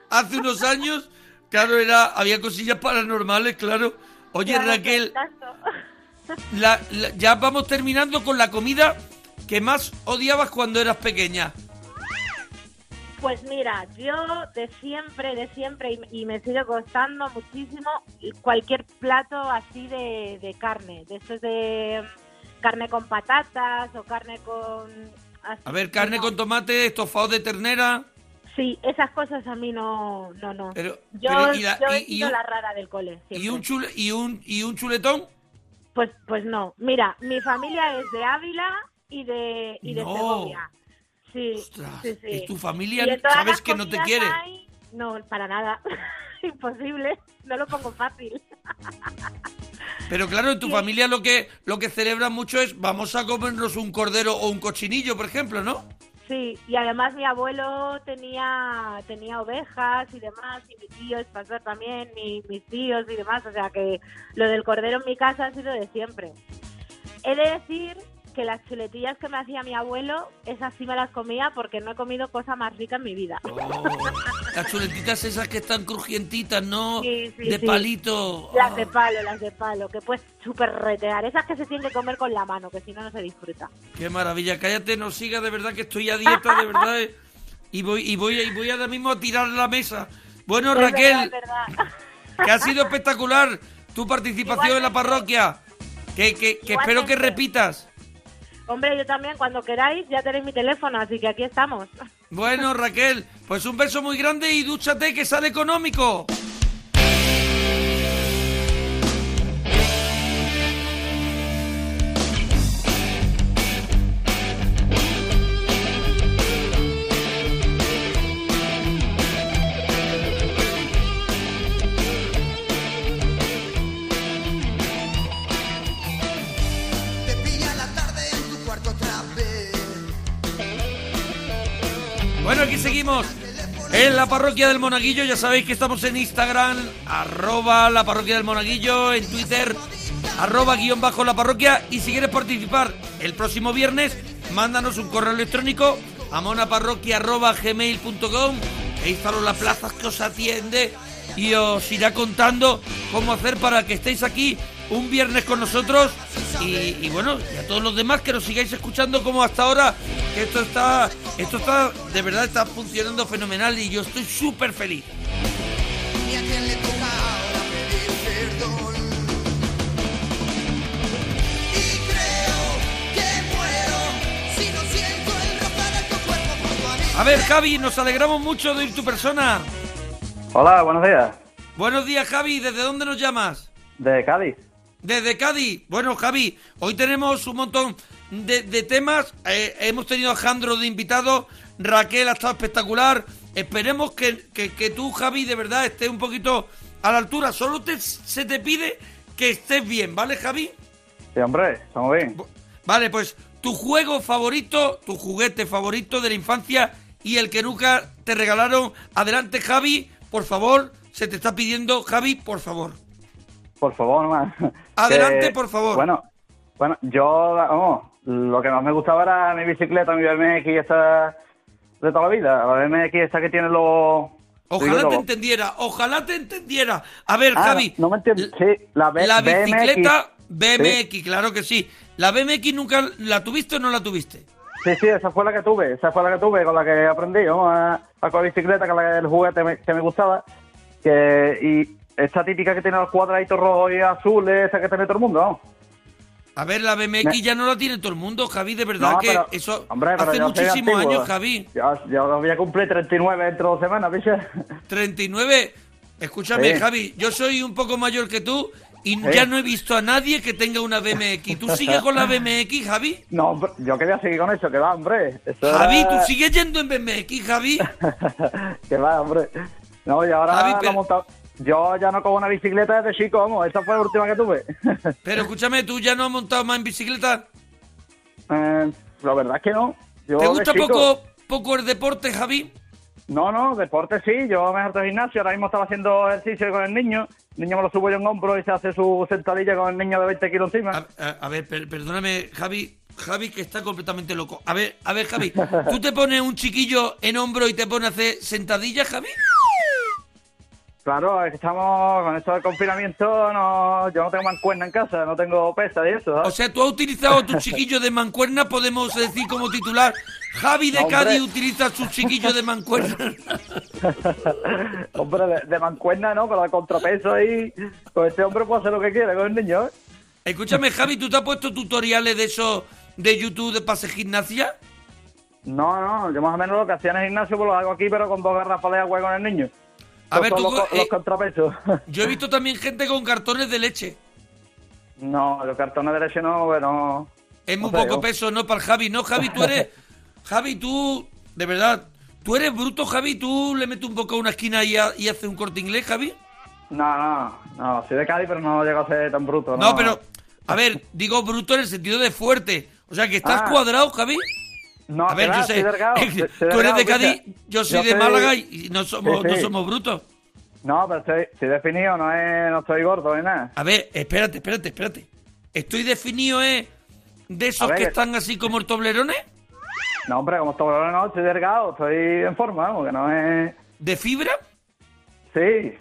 hace unos años, claro, era, había cosillas paranormales, claro. Oye, Claro, Raquel, la- la- ya vamos terminando con la comida que más odiabas cuando eras pequeña. Pues mira, yo de siempre, de siempre, y, y me sigue costando muchísimo cualquier plato así de, de carne, de estos de mm, carne con patatas o carne con... así, A ver, carne no. con tomate, estofado de ternera. Sí, esas cosas a mí no, no, no. Pero- yo pero y la- yo he y- y sido un- la rara del cole. Y un, chule, y, un, y un chuletón. Pues, pues no. Mira, mi familia es de Ávila y de, y de No. Segovia. Sí, Ostras, sí, sí. y tu familia Y sabes que no te quiere. hay- No, para nada. Imposible. No lo pongo fácil. Pero claro, en tu familia lo que, lo que celebran mucho es vamos a comernos un cordero o un cochinillo, por ejemplo, ¿no? Sí, y además mi abuelo tenía tenía ovejas y demás, y mi tío es pastor también, y mis tíos y demás, o sea que lo del cordero en mi casa ha sido de siempre. He de decir que las chuletillas que me hacía mi abuelo, esas sí me las comía porque no he comido cosa más rica en mi vida. Oh, las chuletitas esas que están crujientitas, ¿no? Sí, sí, de sí. palito. Las de Ah, palo, las de palo, que puedes súper retear. Esas que se tienen que comer con la mano, que si no, no se disfruta. qué maravilla. Cállate, no siga, de verdad que estoy a dieta, de verdad. eh. Y voy, y voy, y voy ahora mismo a tirar la mesa. Bueno, Es verdad, Raquel, es verdad. que ha sido espectacular tu participación en la parroquia. Que, que, que espero que repitas. Hombre, yo también, cuando queráis, ya tenéis mi teléfono, así que aquí estamos. Bueno, Raquel, pues un beso muy grande y dúchate que sale económico. En la parroquia del Monaguillo. Ya sabéis que estamos en Instagram, arroba la parroquia del Monaguillo, en Twitter, arroba guion bajo la parroquia. Y si quieres participar el próximo viernes, mándanos un correo electrónico a monaparroquia arroba gmail.com. Ahí están las plazas que os atiende y os irá contando cómo hacer para que estéis aquí un viernes con nosotros y, y bueno, y a todos los demás que nos sigáis escuchando como hasta ahora, que esto está, esto está, de verdad está funcionando fenomenal y yo estoy súper feliz. A ver, Javi, nos alegramos mucho de oír tu persona. Hola, buenos días. Buenos días, Javi, ¿desde dónde nos llamas? De Cádiz. Desde Cádiz. Bueno, Javi, hoy tenemos un montón. de, de temas. Eh, hemos tenido a Jandro de invitado. Raquel ha estado espectacular. Esperemos que, que- que tú, Javi, de verdad estés un poquito a la altura. Solo te- se te pide que estés bien, ¿vale, Javi? Sí, hombre, estamos bien. Vale, pues tu juego favorito, tu juguete favorito de la infancia y el que nunca te regalaron. Adelante, Javi, por favor. Se te está pidiendo, Javi, por favor. Por favor, nomás. Adelante, Que- por favor. Bueno, bueno, yo, vamos, lo que más me gustaba era mi bicicleta, mi BMX esta de toda la vida. La BMX esta que tiene los... Ojalá te entendiera, ojalá te entendiera. A ver, Ah, Javi. No me entiendes. Sí, la, B- la BMX. bicicleta Sí. BMX, claro que sí. ¿La BMX nunca la tuviste o no la tuviste? Sí, sí, esa fue la que tuve, esa fue la que tuve, con la que aprendí, ¿no? A, a con la bicicleta, que era el juguete me- que me gustaba. Que, y esta típica que tiene los cuadraditos rojos y azules, esa que tiene todo el mundo, ¿no? A ver, la BMX Me- ya no la tiene todo el mundo, Javi, de verdad No, que pero, eso hombre, hace muchísimos antiguo. años, Javi. Ya, ya voy a cumplir 39 dentro de dos semanas, ¿viste? 39. Escúchame, Sí. Javi, yo soy un poco mayor que tú y Sí. ya no he visto a nadie que tenga una BMX. ¿Tú sigues con la BMX, Javi? No, yo quería seguir con eso, que va, hombre. Eso Javi, era- ¿tú sigues yendo en BMX, Javi? que va, hombre. No, y ahora Javi, la pero- Yo ya no cojo una bicicleta desde chico, vamos. Esta fue la última que tuve. Pero escúchame, ¿tú ya no has montado más en bicicleta? Eh, la verdad es que no. Yo ¿Te gusta chico- poco, poco el deporte, Javi? No, no, deporte sí. Yo me harto gimnasio. Ahora mismo estaba haciendo ejercicio con el niño. El niño me lo subo yo en hombro y se hace su sentadilla con el niño de 20 kilos encima. A, a ver, per- perdóname, Javi. Javi, que está completamente loco. A ver, a ver, Javi. ¿Tú te pones un chiquillo en hombro y te pones a hacer sentadillas, Javi? Claro, es que estamos con esto del confinamiento. No, yo no tengo mancuerna en casa, no tengo pesa y eso. O ¿sabes? sea, tú has utilizado tu chiquillo de mancuerna, podemos decir como titular. Javi de Hombre. Cádiz utiliza su chiquillo de mancuerna. hombre, de, de mancuerna, ¿no? Con el contrapeso ahí. Con este hombre puede hacer lo que quiera con el niño, ¿eh? Escúchame, Javi, ¿tú te has puesto tutoriales de eso de YouTube de pase gimnasia? No, no, yo más o menos lo que hacía en el gimnasio pues lo hago aquí, pero con dos garrafas de agua con el niño. A ver, tú los, eh, contrapesos. Yo he visto también gente con cartones de leche. no, los cartones de leche no, bueno... Es muy no poco peso, ¿no? Para el Javi. No, Javi, tú eres... Javi, tú... De verdad. ¿Tú eres bruto, Javi? ¿Tú le metes un poco a una esquina y, ha- y haces un corte inglés, Javi? No, no, no, soy de Cádiz, pero no llego a ser tan bruto. No, pero... A ver, digo bruto en el sentido de fuerte. O sea, que estás Ah. cuadrado, Javi. No, A ver, va, yo sé, tú eres de Cádiz, yo soy de Málaga y no somos, Sí, sí. no somos brutos. No, pero estoy, estoy definido, no, es, no estoy gordo ni nada. A ver, espérate, espérate, espérate. Estoy definido, ¿eh? De esos ver, que están así como el toblerones, No, hombre, como estoy no, estoy delgado, estoy en forma, vamos, que no es... de fibra. Sí,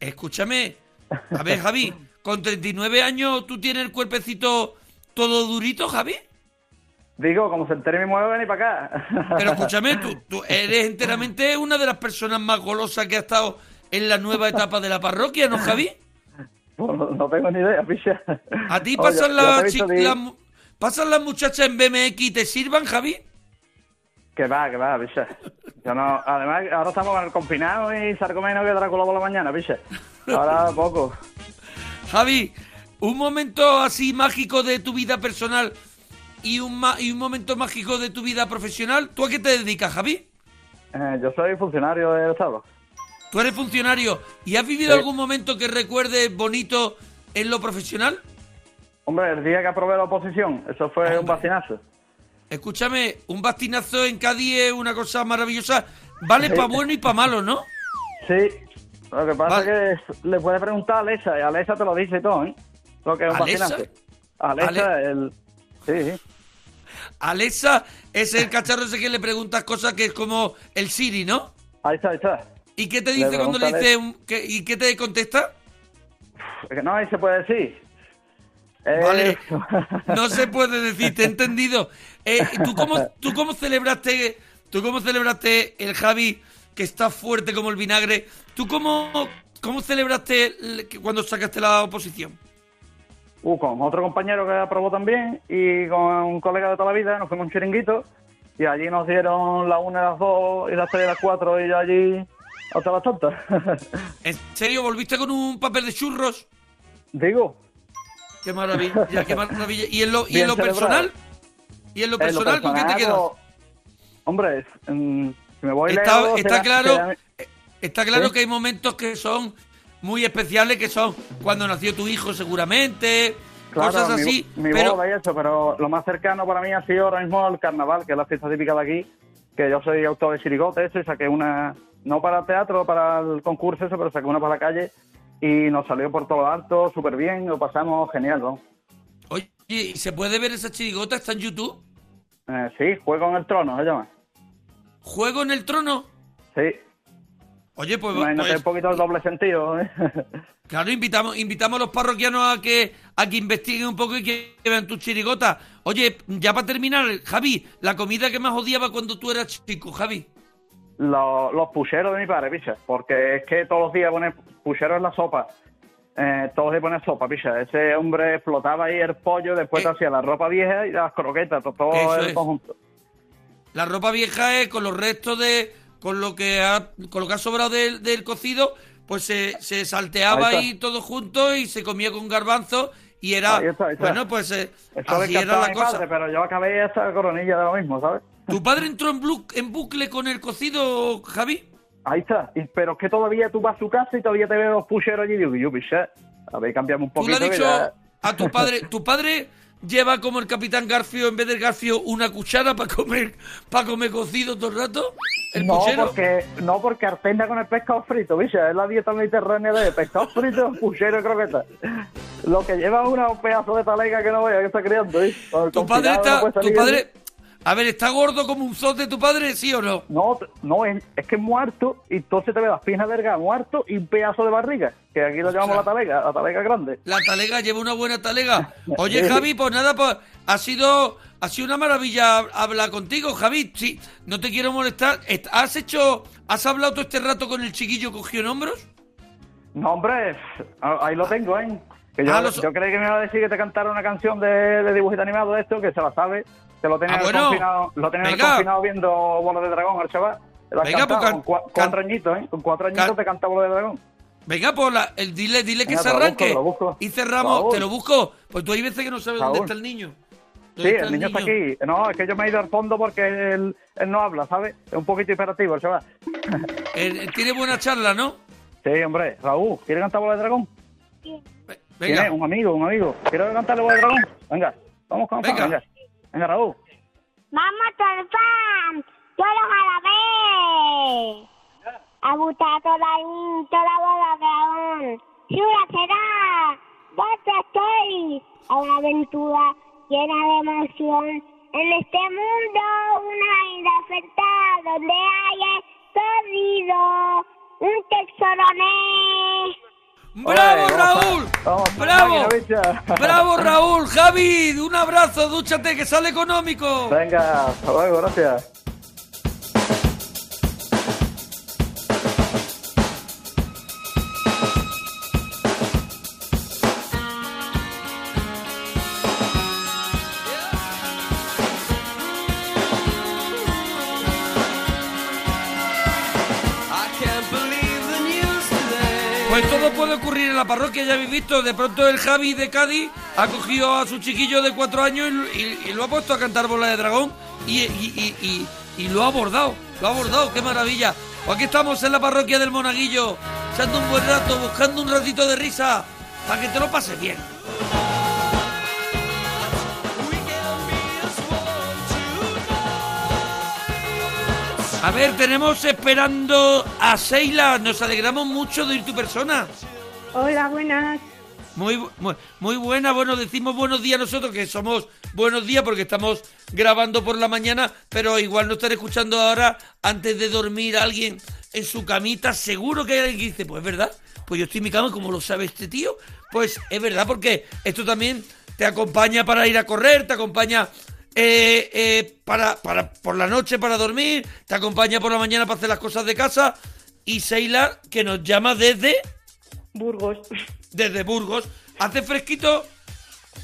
Escúchame. A ver, Javi, con 39 años tú tienes el cuerpecito todo durito, Javi. Digo, como se entere mi mueve, ni para acá. Pero escúchame, tú, tú eres enteramente una de las personas más golosas que ha estado en la nueva etapa de la parroquia, ¿no, Javi? Pues no, tengo ni idea, picha. ¿A ti pasan, las, visto pasan las muchachas en BMX y te sirvan, Javi? Que va, que va, picha. Yo no, además, ahora estamos con el confinado y salgo menos que Drácula por la mañana, picha. Ahora poco. Javi, un momento así mágico de tu vida personal y un, ma- y un momento mágico de tu vida profesional. ¿Tú a qué te dedicas, Javi? Eh, yo soy funcionario del Estado. ¿Tú eres funcionario y has vivido Sí. algún momento que recuerdes bonito en lo profesional? Hombre, el día que aprobé la oposición, eso fue un Hombre. bastinazo. Escúchame, un bastinazo en Cádiz es una cosa maravillosa. Vale para bueno y para malo, ¿no? Sí, lo que pasa Vale. es que le puedes preguntar a Alexa, y Alexa te lo dice todo, ¿eh? Lo que es un ¿Alexa? bastinazo. Alexa, Ale- el... Sí, sí. Alexa es el cacharro ese que le preguntas cosas que es como el Siri, ¿no? Ahí está, ahí está. ¿Y qué te Le dice cuando le preguntas dice un- que- ¿Y qué te contesta? No, ahí se puede decir. Eh, Vale. No se puede decir, te he entendido. Eh, ¿tú, cómo, ¿Tú cómo celebraste tú cómo celebraste el Javi que está fuerte como el vinagre? ¿Tú cómo, cómo celebraste el- cuando sacaste la oposición? Uh, con otro compañero que aprobó también y con un colega de toda la vida nos fuimos a un chiringuito y allí nos dieron las una, las dos y las tres y las cuatro y yo allí hasta las tantas. ¿En serio volviste con un papel de churros? Digo, Qué maravilla, qué maravilla. ¿Y en lo, y Bien en lo celebrado. personal? ¿Y en lo En lo personal con qué te quedas? Hombre, mm, si me voy Está, lejos, está será- claro, será- eh, está claro ¿Sí? que hay momentos que son muy especiales, que son cuando nació tu hijo seguramente, Claro, cosas mi- así. Mi, pero boda y eso, pero lo más cercano para mí ha sido ahora mismo el carnaval, que es la fiesta típica de aquí, que yo soy autor de chirigote, eso, y saqué una, no para el teatro, para el concurso, eso, pero saqué una para la calle y nos salió por todo lo alto, súper bien, lo pasamos genial, ¿no? oye, ¿y se puede ver esa chirigota? ¿Está en YouTube? Eh, sí, Juego en el Trono, se llama. ¿Juego en el trono? Sí, Oye, pues, imagínate pues, un poquito el doble sentido. ¿eh? claro, invitamos, invitamos a los parroquianos a que, a que investiguen un poco y que vean tu chirigota. Oye, ya para terminar, Javi, la comida que más odiaba cuando tú eras chico, Javi. los, los pucheros de mi padre, picha, porque es que todos los días pone pucheros en la sopa. Eh, todos los días pone sopa, picha. Ese hombre explotaba ahí el pollo, después te Eh. hacía la ropa vieja y las croquetas, todo, todo el es. conjunto. La ropa vieja es con los restos de. Con lo que ha, con lo que ha sobrado del, del cocido, pues se, se salteaba Ahí todo junto y se comía con garbanzo y era. Ahí está, ahí está. Bueno, pues eh, así era la cosa. padre, pero yo acabé esa coronilla de lo mismo, ¿sabes? ¿Tu padre entró en, blu- en bucle con el cocido, Javi? Ahí está. Y- pero es que todavía tú vas a su casa y todavía te veo los pucheros allí y digo, yo, picha, a ver, cambiamos un ¿Tú le poquito. has dicho ya- a tu padre, tu padre lleva como el capitán Garfio, en vez del Garfio, una cuchara para comer, para comer cocido todo el rato? ¿El no, puchero? porque, no, porque alterna con el pescado frito, ¿viste? Es la dieta mediterránea de pescado frito, puchero y croqueta. Lo que lleva una un pedazo de talega que no vea que está criando, ¿viste? El Tu padre está, tu padre, a ver, ¿está gordo como un zote tu padre, sí o no? No, no, es, es que es muerto y entonces te ve las piernas delgadas, muerto y un pedazo de barriga, que aquí lo llamamos la talega, la talega grande. La talega lleva una buena talega. Oye, Javi, pues nada, pues ha sido, ha sido una maravilla hablar contigo, Javi. Sí, no te quiero molestar. Est- ¿Has hecho, has hablado todo este rato con el chiquillo cogido en hombros? No, hombre, ah, ahí lo tengo, ¿eh? Que yo, Ah, yo creí que me iba a decir que te cantara una canción de, de dibujito animado de esto, que se la sabe, que lo tenía, Ah, bueno. confinado, lo tenía confinado viendo Bola de Dragón, el chaval. Lo Venga, pues, con cua- cuatro añitos, ¿eh? Con cuatro añitos te canta Bola de Dragón. Venga, pues la- el, dile, dile que Venga, se te lo busco, arranque. lo busco. Y cerramos. Raúl. Te lo busco. Pues tú hay veces que no sabes dónde está el niño. Sí, ¿Dónde el niño está aquí. No, es que yo me he ido al fondo porque él, él no habla, ¿sabes? Es un poquito hiperactivo el chaval. Eh, tiene buena charla, ¿no? Sí, hombre. Raúl, ¿quiere cantar Bola de Dragón? Ve- ¿Quién es? Venga. Un amigo, un amigo. ¿Quiere cantarle Bola de Dragón? Venga, vamos con Venga. venga. Venga, Raúl. Mamma fan, yo los alabé. Ha gustado toda la bola dragón. Chula será, vos estoy a una aventura llena de emoción. En este mundo una oferta donde hay escondido un tesoroné. ¡Bravo, Oye, vamos a- Raúl! vamos ¡Bravo! ¡Bravo, Raúl! ¡Javi! ¡Un abrazo! ¡Dúchate, que sale económico! Venga, hasta luego, gracias. La parroquia, ya habéis visto. De pronto el Javi de Cádiz ha cogido a su chiquillo de cuatro años y, lo ha puesto a cantar bola de dragón y lo ha abordado. Lo ha abordado, qué maravilla. Pues aquí estamos en la parroquia del Monaguillo, echando un buen rato, buscando un ratito de risa, para que te lo pases bien. A ver, tenemos esperando a Seila. Nos alegramos mucho de ir tu persona. Hola, buenas. Muy, muy, muy buena, bueno, decimos buenos días nosotros, que somos buenos días porque estamos grabando por la mañana, pero igual no estaré escuchando ahora antes de dormir a alguien en su camita. Seguro que hay alguien que dice, pues es verdad, pues yo estoy en mi cama, como lo sabe este tío. Pues es verdad, porque esto también te acompaña para ir a correr, te acompaña eh, eh, para, para por la noche para dormir, te acompaña por la mañana para hacer las cosas de casa. Y Seila, que nos llama desde Burgos. desde Burgos. ¿Hace fresquito?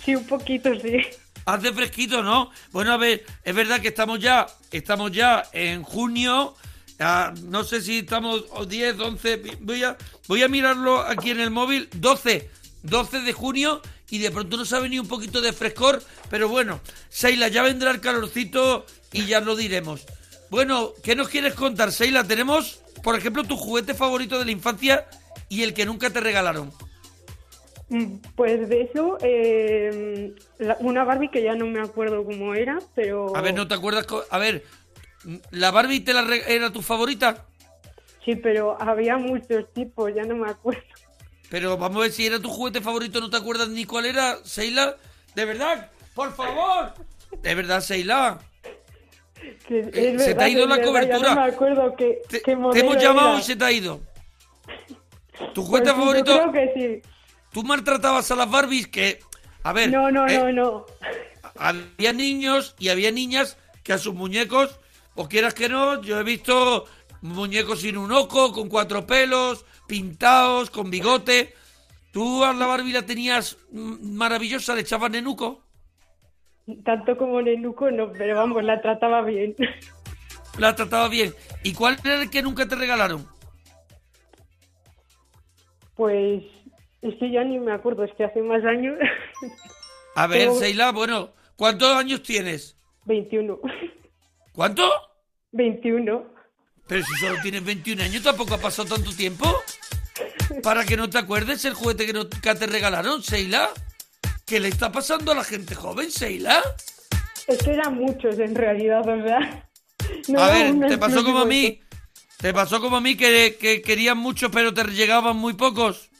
Sí, un poquito, sí. Hace fresquito, ¿no? Bueno, a ver, es verdad que estamos ya, estamos ya en junio. ah, no sé si estamos o 10, 11. Voy a, voy a mirarlo aquí en el móvil. 12, 12 de junio. y de pronto no sabe ni un poquito de frescor, pero bueno, Seila, ya vendrá el calorcito y ya lo diremos. Bueno, ¿qué nos quieres contar, Seila? Tenemos, por ejemplo, tu juguete favorito de la infancia y el que nunca te regalaron. Mm, Pues de eso, eh, la- una Barbie que ya no me acuerdo cómo era, pero... A ver, ¿no te acuerdas? A ver, ¿la Barbie te la era tu favorita? Sí, pero había muchos tipos, ya no me acuerdo. Pero vamos a ver si era tu juguete favorito, ¿no te acuerdas ni cuál era, Seila? ¿De verdad? ¡Por favor! ¿De verdad, Seila? Que Eh, se te ha ido la verdad, cobertura. No me acuerdo qué, Te, hemos llamado era. y se te ha ido. ¿Tu Pues juguete yo favorito? creo que sí. Tú maltratabas a las Barbies que... A ver, No, no, eh, no, no. había niños y había niñas que a sus muñecos, o quieras que no, yo he visto muñecos sin un ojo, con cuatro pelos, pintados, con bigote. Tú a la Barbie la tenías mm, maravillosa, le echabas nenuco. Tanto como Nenuco no, pero vamos, la trataba bien. La trataba bien. ¿Y cuál era el que nunca te regalaron? Pues es que ya ni me acuerdo, es que hace más años. A ver, Seila, bueno, ¿cuántos años tienes? 21. ¿Cuánto? 21. Pero si solo tienes 21 años, tampoco ha pasado tanto tiempo. Para que no te acuerdes el juguete que nunca te regalaron, Seila. ¿Qué le está pasando a la gente joven, Seila? Es que eran muchos en realidad, o sea. no a ver, te pasó como a mí. Te pasó como a mí que, que querían muchos, pero te llegaban muy pocos.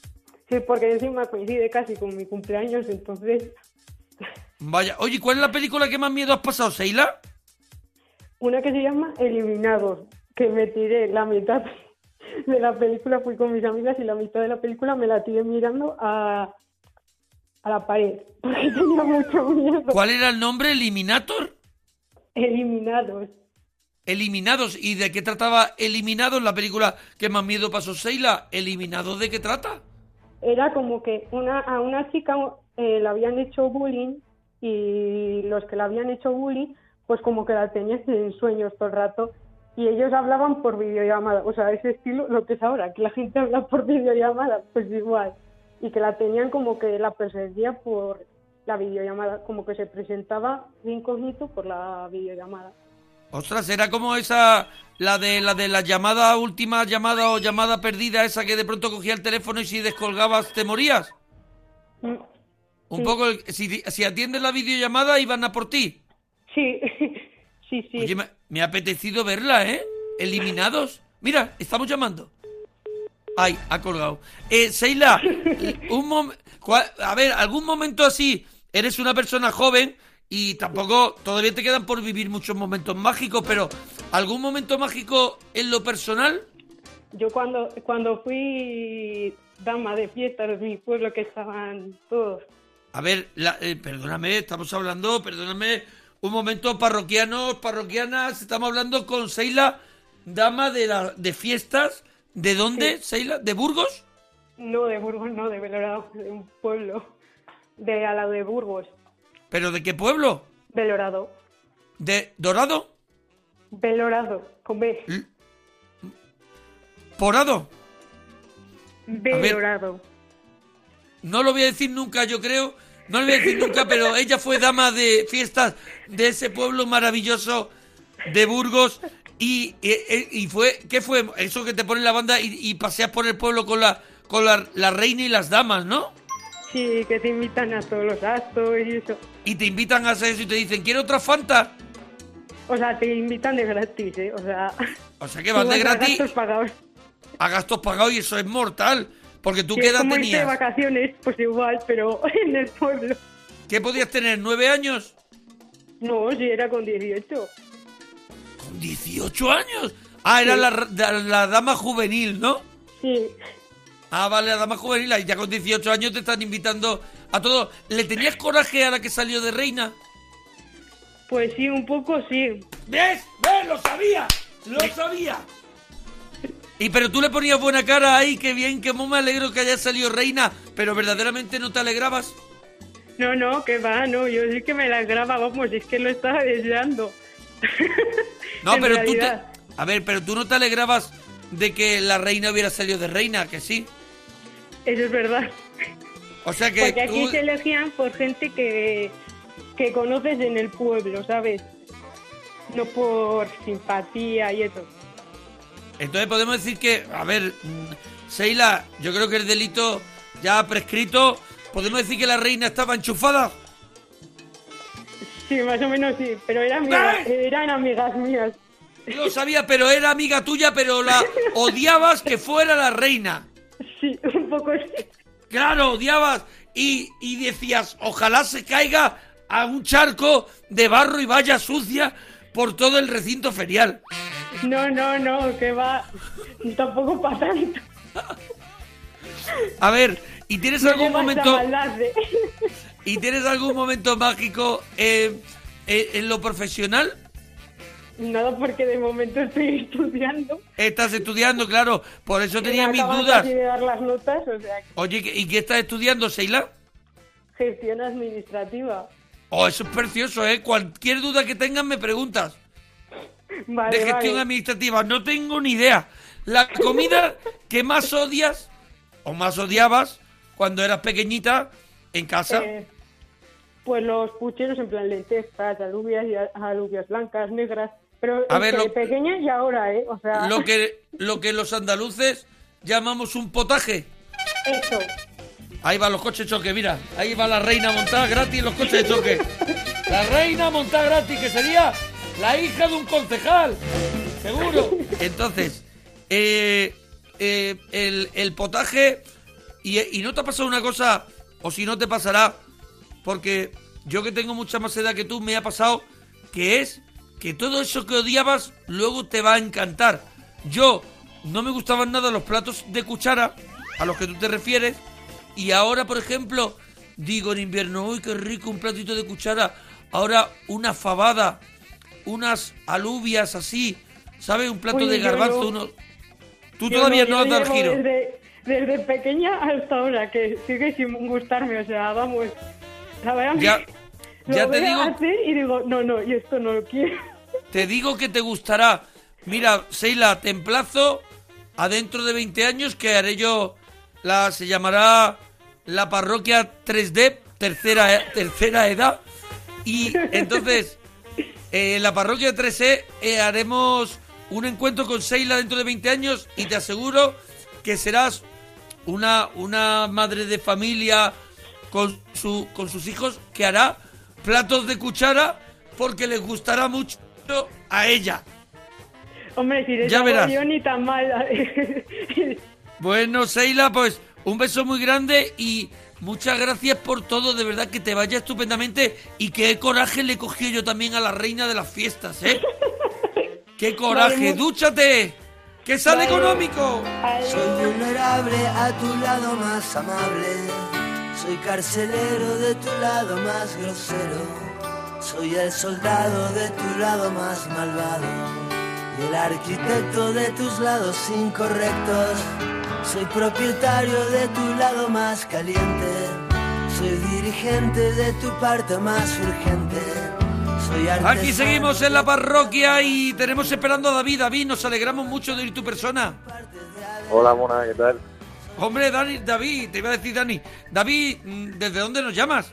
Sí, porque encima coincide casi con mi cumpleaños, entonces. Vaya, oye, ¿cuál es la película que más miedo has pasado, Seila? Una que se llama Eliminados, que me tiré la mitad de la película, fui con mis amigas y la mitad de la película me la tiré mirando a, a la pared, porque tenía mucho miedo. ¿Cuál era el nombre? ¿Eliminator? Eliminados. Eliminados. ¿Y de qué trataba Eliminados la película que más miedo pasó, Seila? ¿Eliminados de qué trata? Era como que una, a una chica eh, le habían hecho bullying y los que la habían hecho bullying, pues como que la tenían en sueños todo el rato y ellos hablaban por videollamada, o sea, ese estilo, lo que es ahora, que la gente habla por videollamada, pues igual, y que la tenían como que la perseguía por la videollamada, como que se presentaba incógnito por la videollamada. Ostras, era como esa, la de la de la llamada, última llamada o llamada perdida, esa que de pronto cogía el teléfono y si descolgabas te morías. Mm, Un Sí. poco, el- si, si atiendes la videollamada iban a por ti. Sí, sí, sí. Oye, me, me ha apetecido verla, ¿eh? Eliminados. Mira, estamos llamando. Ay, ha colgado. Eh, Seila, un mom- a ver, algún momento así, eres una persona joven y tampoco, todavía te quedan por vivir muchos momentos mágicos, pero ¿algún momento mágico en lo personal? Yo cuando, cuando fui dama de fiesta en mi pueblo que estaban todos. A ver, la- eh, perdóname, estamos hablando, perdóname, un momento, parroquianos, parroquianas, estamos hablando con Seila, dama de, la, de fiestas, ¿de dónde, Seila? ¿De Burgos? No de Burgos, no, de Belorado, de un pueblo. De al lado de Burgos. ¿Pero de qué pueblo? Belorado. ¿De Dorado? Belorado, con B. ¿Porado? Belorado. No lo voy a decir nunca, yo creo. No lo voy a decir nunca, pero ella fue dama de fiestas de ese pueblo maravilloso de Burgos. Y, y- y fue, ¿qué fue? Eso que te pone la banda y, y paseas por el pueblo con la con la, la reina y las damas, ¿no? Sí, que te invitan a todos los actos y eso. Y te invitan a hacer eso y te dicen, ¿quiere otra Fanta? O sea, te invitan de gratis, ¿eh? O sea... O sea que vas de a gratis gastos pagados. a gastos pagados y eso es mortal. Porque tú Sí, edad como irte de tenías. vacaciones, pues igual, pero en el pueblo. ¿Qué podías tener? ¿Nueve años? No, si era con 18. ¿Con 18 años? Ah, era Sí. la, la- la dama juvenil, ¿no? Sí, Ah, vale, la dama juvenil, y ya con 18 años te están invitando a todo. ¿Le tenías coraje a la que salió de reina? pues sí, un poco sí. ¿Ves? ¿Ves? ¡Lo sabía! ¡Lo sabía! Y pero tú le ponías buena cara ahí, qué bien, que me alegro que haya salido reina, pero verdaderamente no te alegrabas. No, no, que va, no, yo sí que me la graba, vamos, es que lo estaba deseando. No, pero tú te... A ver, pero tú no te alegrabas de que la reina hubiera salido de reina, que sí. Eso es verdad. O sea que Porque aquí tú- se elegían por gente que, que conoces en el pueblo, ¿sabes? No por simpatía y eso. Entonces podemos decir que, a ver, mm, Seila, yo creo que el delito ya ha prescrito. ¿Podemos decir que la reina estaba enchufada? Sí, más o menos sí, pero era amiga- eran amigas mías. Lo sabía, pero era amiga tuya, pero la odiabas que fuera la reina. Sí, un poco sí. Claro, odiabas y, y decías, ojalá se caiga a un charco de barro y vaya sucia por todo el recinto ferial. No, no, no, que va. Tampoco para tanto. A ver, ¿y tienes No algún momento de- y tienes algún momento mágico eh, eh, en lo profesional? Nada, porque de momento estoy estudiando. Estás estudiando, claro, por eso tenía mis dudas. casi de dar las notas, o sea, Oye, ¿y qué estás estudiando, Seila? gestión administrativa. Oh, eso es precioso, ¿eh? Cualquier duda que tengas me preguntas. Vale, de gestión vale. administrativa, no tengo ni idea. La comida que más odias o más odiabas cuando eras pequeñita en casa. Eh, pues los pucheros en plan lentejas, alubias, y alubias blancas, negras. Pero A ver, lo- pequeñas y ahora, ¿eh? O sea, Lo que, lo que los andaluces llamamos un potaje. eso. Ahí van los coches de choque, mira. Ahí va la reina montada gratis los coches de choque. La reina montada gratis, que sería la hija de un concejal. Seguro. Entonces, eh, eh, el, el potaje. Y, y no te ha pasado una cosa, o si no te pasará, porque yo que tengo mucha más edad que tú, me ha pasado que es que todo eso que odiabas luego te va a encantar. Yo no me gustaban nada los platos de cuchara, a los que tú te refieres, y ahora, por ejemplo, digo en invierno, uy, qué rico un platito de cuchara. Ahora una fabada, unas alubias así, ¿sabes? Un plato Uy, de garbanzo, no. uno... Tú todavía no, has dado el giro. Desde, desde pequeña hasta ahora, que sigue sin gustarme, o sea, vamos. La verdad Ya, ya te digo, hacer y digo, no, no, y esto no lo quiero. Te digo que te gustará. Mira, Seila, te emplazo a dentro de 20 años que haré yo la se llamará la parroquia 3D tercera e- tercera edad y entonces eh, en la parroquia 3E eh, haremos un encuentro con Seila dentro de 20 años y te aseguro que serás una, una madre de familia con, su, con sus hijos que hará platos de cuchara porque les gustará mucho a ella. Hombre, si Ya verás. yo ni tan mal. Bueno, Seila, pues un beso muy grande y muchas gracias por todo, de verdad que te vaya estupendamente y qué coraje le cogió yo también a la reina de las fiestas, ¿eh? ¡Qué coraje! ¡Dúchate! ¡Que sale Vale. económico! Soy vulnerable a tu lado más amable. Soy carcelero de tu lado más grosero. Soy el soldado de tu lado más malvado. Y el arquitecto de tus lados incorrectos. Soy propietario de tu lado más caliente. Soy dirigente de tu parte más urgente. Soy Aquí seguimos en la parroquia y tenemos esperando a David. David, nos alegramos mucho de ir tu persona. Hola, Mona, ¿qué tal? Hombre, Dani, David, te iba a decir Dani. David, mm, ¿desde dónde nos llamas?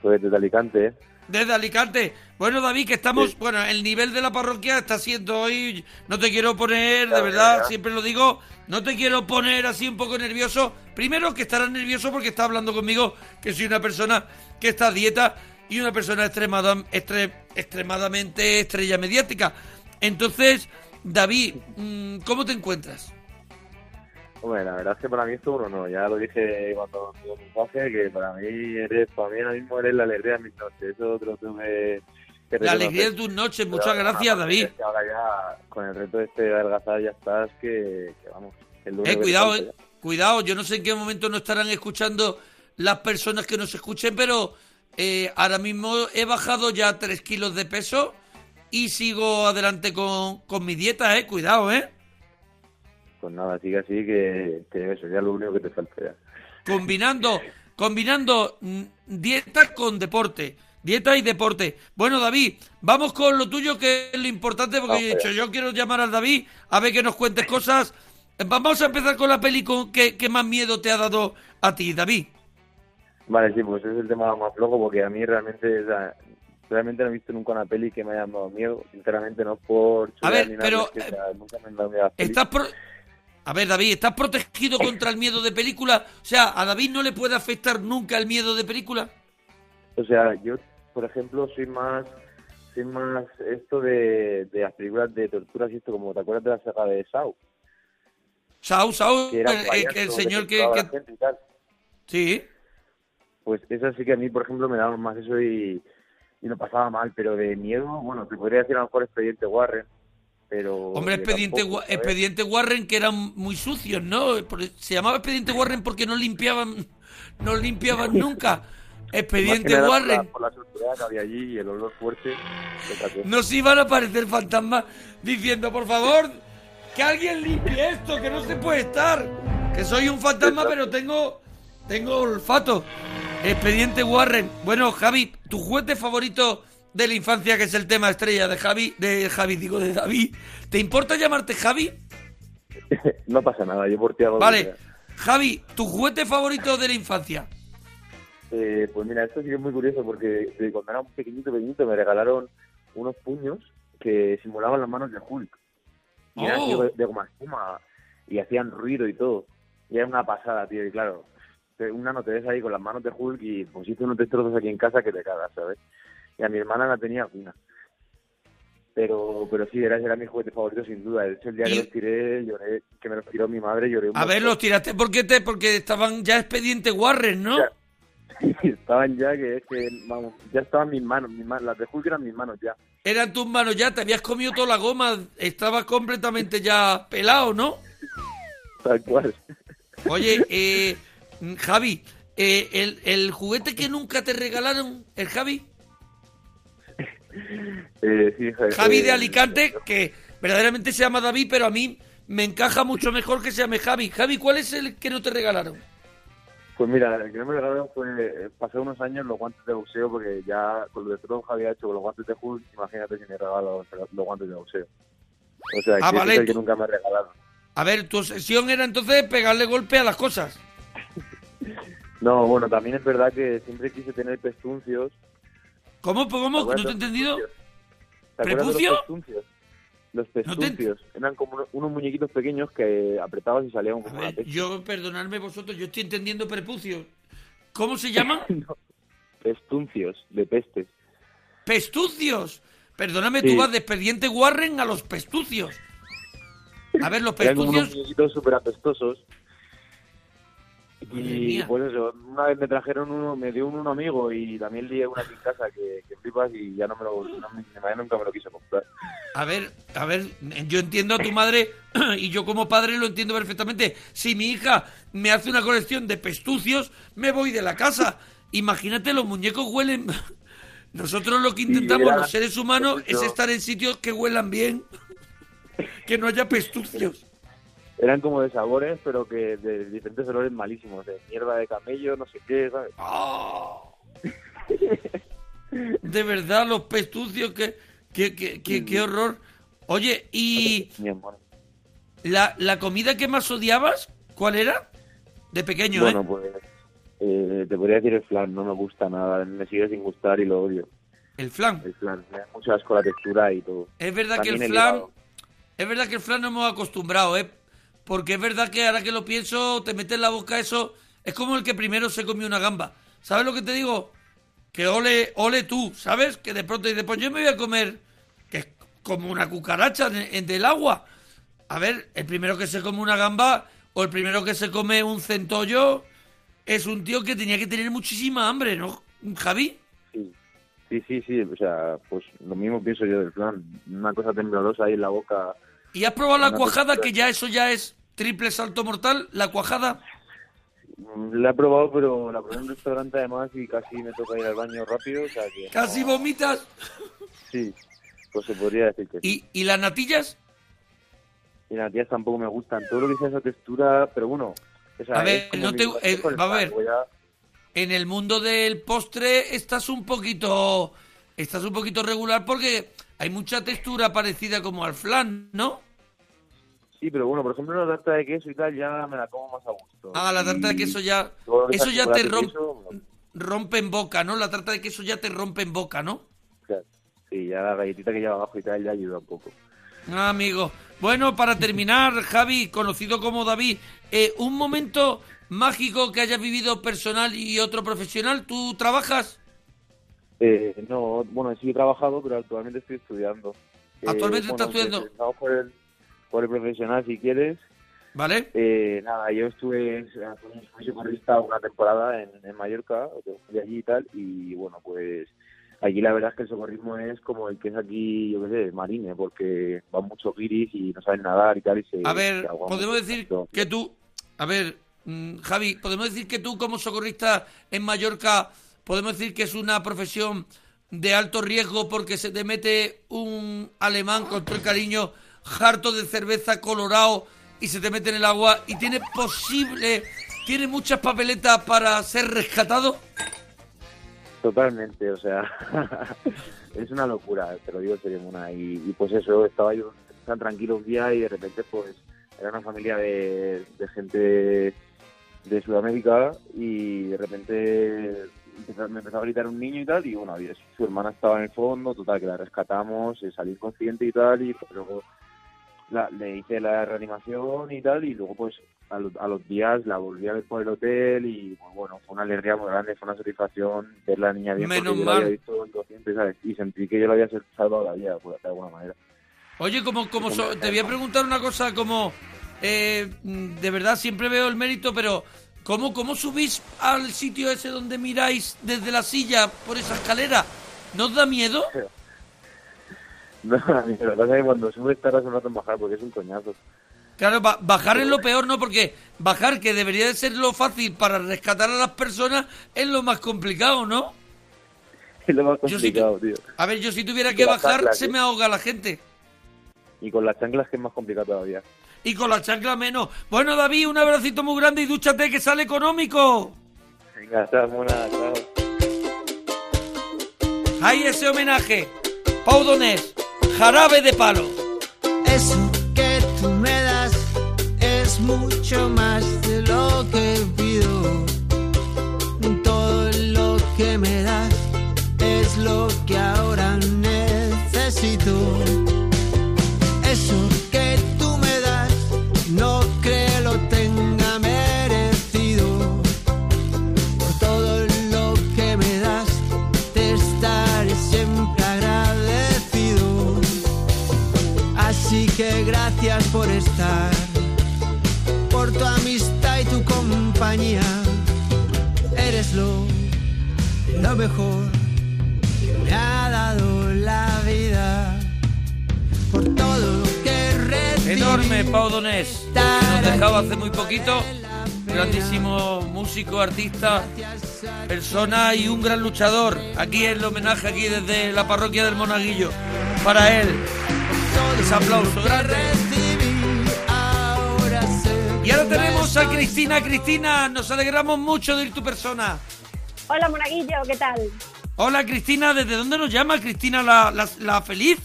Pues desde Alicante, ¿eh? Desde Alicante. Bueno, David, que estamos, bueno, el nivel de la parroquia está siendo hoy, no te quiero poner, de verdad, siempre lo digo, no te quiero poner así un poco nervioso. Primero que estarás nervioso porque está hablando conmigo, que soy una persona que está a dieta y una persona extremada, extre- extremadamente estrella mediática. Entonces, David, mm, ¿cómo te encuentras? Hombre, la verdad es que para mí esto uno no. Ya lo dije cuando dio un mensaje, que para mí eres, para mí ahora mismo eres la alegría de mis noches. Eso te lo tengo que, que La alegría de tus noches, muchas gracias, David. es que ahora ya, con el reto este de adelgazar, ya estás, que, que vamos. único Eh, cuidado, eh, cuidado, yo no sé en qué momento nos estarán escuchando las personas que nos escuchen, pero eh, ahora mismo he bajado ya 3 kilos de peso y sigo adelante con, con mi dieta, eh, cuidado, eh. Pues nada, sigue así, que, que eso ya lo único que te falta ya. Combinando, combinando mm, dieta con deporte. Dieta y deporte. Bueno, David, vamos con lo tuyo, que es lo importante, porque he dicho, yo quiero llamar al David a ver que nos cuentes cosas. Eh, Vamos a empezar con la peli con que, que más miedo te ha dado a ti, David. Vale, sí, pues es el tema más flojo porque a mí realmente, o sea, realmente no he visto nunca una peli que me haya dado miedo. Sinceramente, no por... A ver, nada, pero, es que, o sea, nunca me han dado miedo pelis. ¿Estás pro- A ver, David, ¿estás protegido contra el miedo de película? O sea, ¿a David no le puede afectar nunca el miedo de película? O sea, yo, por ejemplo, soy más soy más esto de, de las películas de torturas y esto, como te acuerdas de la saga de Saw, que era el, el- el señor que... que-. Sí. Pues eso sí que a mí, por ejemplo, me daba más eso y, y no pasaba mal, pero de miedo, bueno, te podría decir a lo mejor Expediente Warren, pero... Hombre, expediente, expediente Warren que eran muy sucios, ¿no? Se llamaba expediente Warren porque no limpiaban, no limpiaban nunca. Expediente nada por la- Warren. Por la suciedad que había allí y el olor fuerte. otra cosa. Nos iban a aparecer fantasmas diciendo, por favor, que alguien limpie esto, que no se puede estar. Que soy un fantasma, pero tengo, tengo olfato. Expediente Warren. Bueno, Javi, tu juguete favorito de la infancia, que es el tema estrella de Javi, de Javi, digo, de David. ¿Te importa llamarte Javi? no pasa nada, yo por ti hago Vale. Javi, tu juguete favorito de la infancia. Eh, pues mira, esto sí que es muy curioso porque cuando era un pequeñito, pequeñito, me regalaron unos puños que simulaban las manos de Hulk. Y eran Oh. de, de goma espuma y hacían ruido y todo. Y era una pasada, tío. Y claro, una no te ves ahí con las manos de Hulk y pues hice unos destrozos aquí en casa que te cagas, ¿sabes? Y a mi hermana la tenía fina. Pero, pero sí, era, era mi juguete favorito sin duda. De hecho, el día que Y- los tiré, lloré, que me los tiró mi madre, lloré un A ver, los tiraste porque te, porque estaban ya expediente Warren, ¿no? Ya. estaban ya que es que vamos ya estaban mis manos, mis manos las de Hulk eran mis manos ya Eran tus manos ya, te habías comido toda la goma, estabas completamente ya pelado, ¿no? tal cual Oye, eh, Javi, eh, el, el juguete que nunca te regalaron, el Javi, eh, sí, eh, Javi de eh, Alicante, que verdaderamente se llama David, pero a mí me encaja mucho mejor que se llame Javi. Javi, ¿cuál es el que no te regalaron? pues mira el que no me regalaron fue pasé unos años los guantes de boxeo porque ya con lo de todo había hecho con los guantes de Hulk imagínate si me regalo los, guantes de boxeo o sea Ah, que vale, es el que nunca me regalaron A ver, tu obsesión era entonces pegarle golpe a las cosas. no bueno también es verdad que siempre quise tener pestuncios ¿Cómo? ¿Cómo? ¿No te he entendido? ¿Te acuerdas de ¿Prepucio? los pestuncios? Te- eran como unos- muñequitos pequeños que apretabas y salían como ver, peste. yo, perdonadme vosotros, yo estoy entendiendo prepucios. ¿Cómo se llaman? Pestuncios de pestes. Pestucios. Perdóname, Sí. tú vas de expediente Warren a los pestucios. A ver, los Eran unos pestucios. muñequitos súper apestosos. Y pues eso, una vez me trajeron uno, me dio uno un amigo y también lié una aquí en casa que, que flipas y ya no me lo, no, mi mi madre nunca me lo quiso comprar. A ver, a ver, yo entiendo a tu madre y yo como padre lo entiendo perfectamente. Si mi hija me hace una colección de pestucios, me voy de la casa. Imagínate, los muñecos huelen. Nosotros lo que intentamos, era- los seres humanos, es yo- estar en sitios que huelan bien, que no haya pestucios. Eran como de sabores, pero que de diferentes olores malísimos, de mierda de camello, no sé qué, ¿sabes? ¡Oh! De verdad, los pestucios, qué, qué, qué, qué- qué horror. Oye, ¿y Mi amor. la, la comida que más odiabas? ¿Cuál era? De pequeño, Bueno, ¿eh? pues eh, te podría decir el flan, no me gusta nada, me sigue sin gustar y lo odio. El flan. El flan, me da mucho asco la textura y todo. Es verdad que el flan, helado. es verdad que el flan no hemos acostumbrado, ¿eh? Porque es verdad que ahora que lo pienso, te metes en la boca eso, es como el que primero se comió una gamba. ¿Sabes lo que te digo? Que ole, ole tú, ¿sabes? Que de pronto dices, pues yo me voy a comer, que es como una cucaracha en, en del agua. A ver, el primero que se come una gamba o el primero que se come un centollo es un tío que tenía que tener muchísima hambre, ¿no, Javi? Sí, sí, sí, sí, o sea, pues lo mismo pienso yo del flan. Una cosa temblorosa ahí en la boca. ¿Y has probado la cuajada, que ya eso ya es triple salto mortal? La cuajada. La he probado, pero la probé en un restaurante además y casi me toca ir al baño rápido, o sea que... Casi vomitas. Sí, pues se podría decir que sí. ¿Y, y las natillas? Y las tías tampoco me gustan. Todo lo que sea esa textura, pero bueno... o sea, A ver, no te- eh, a ver. a- En el mundo del postre estás un poquito... Estás un poquito regular porque hay mucha textura parecida como al flan, ¿no? Sí, pero bueno, por ejemplo, la tarta de queso y tal ya me la como más a gusto. Ah, la tarta de queso ya... Eso ya te rompe... queso, rompe en boca, ¿no? La tarta de queso ya te rompe en boca, ¿no? Claro. Sí, ya la galletita que lleva abajo y tal ya ayuda un poco. Ah, amigo. Bueno, para terminar, Javi, conocido como David, eh, un momento mágico que hayas vivido personal y otro profesional. ¿Tú trabajas? Eh, no, bueno, sí he trabajado, pero actualmente estoy estudiando. ¿Actualmente Eh, estás bueno, estudiando? empezamos por el, por el profesional, si quieres. ¿Vale? Eh, nada, yo estuve fui socorrista una temporada en, en Mallorca, de allí y tal, y bueno, pues allí la verdad es que el socorrismo es como el que es aquí, yo qué sé, marine, porque van muchos guiris y no saben nadar y tal, y se... A ver, podemos decir que tú, a ver, mm, Javi, podemos decir que tú como socorrista en Mallorca, podemos decir que es una profesión de alto riesgo porque se te mete un alemán con todo el cariño, harto de cerveza colorado y se te mete en el agua y tiene posible, tiene muchas papeletas para ser rescatado. Totalmente, o sea, es una locura, te lo digo serio, Muna. Y, pues eso, estaba yo tan tranquilo un día y de repente pues era una familia de, gente de Sudamérica y de repente me empezó a gritar un niño y tal y bueno, su hermana estaba en el fondo, total, que la rescatamos, eh, salí consciente y tal y pues, luego la- le hice la reanimación y tal y luego pues a, lo- a los días la volví a ver por el hotel y pues, bueno, fue una alegría muy grande, fue una satisfacción ver la niña bien Menos porque yo mal. la había visto inconsciente, ¿sabes? Y sentí que yo le había salvado la vida, pues, de alguna manera. Oye, como, como so- te voy a preguntar una cosa, como eh, de verdad siempre veo el mérito, pero ¿cómo, ¿cómo subís al sitio ese donde miráis desde la silla por esa escalera? ¿No os da miedo? No, lo que pasa es que cuando subes tardas un rato en bajar porque es un coñazo. Claro, ba- bajar es lo peor, ¿no? Porque bajar, que debería de ser lo fácil para rescatar a las personas, es lo más complicado, ¿no? Es lo más complicado, tío. A ver, yo si tuviera que las bajar, chanclas, se ¿eh? me ahoga la gente. Y con las chanclas que es más complicado todavía. Y con la chancla menos. Bueno, David, un abracito muy grande y dúchate, que sale económico. Venga, chao, mona, chao. Hay ese homenaje. Pau Donés, jarabe de palo. Eso que tú me das es mucho más lo mejor que me ha dado la vida. Por todo lo que recibí. Enorme, Pau Donés. que Nos dejaba hace muy poquito. Grandísimo músico, artista, persona y un gran luchador. Aquí el homenaje aquí desde la parroquia del Monaguillo. Para él. Ese aplauso grande. Y ahora tenemos a Cristina. Cristina, nos alegramos mucho de ir tu persona. Hola, Monaguillo, ¿qué tal? Hola Cristina, ¿desde dónde nos llama Cristina la, la, la feliz?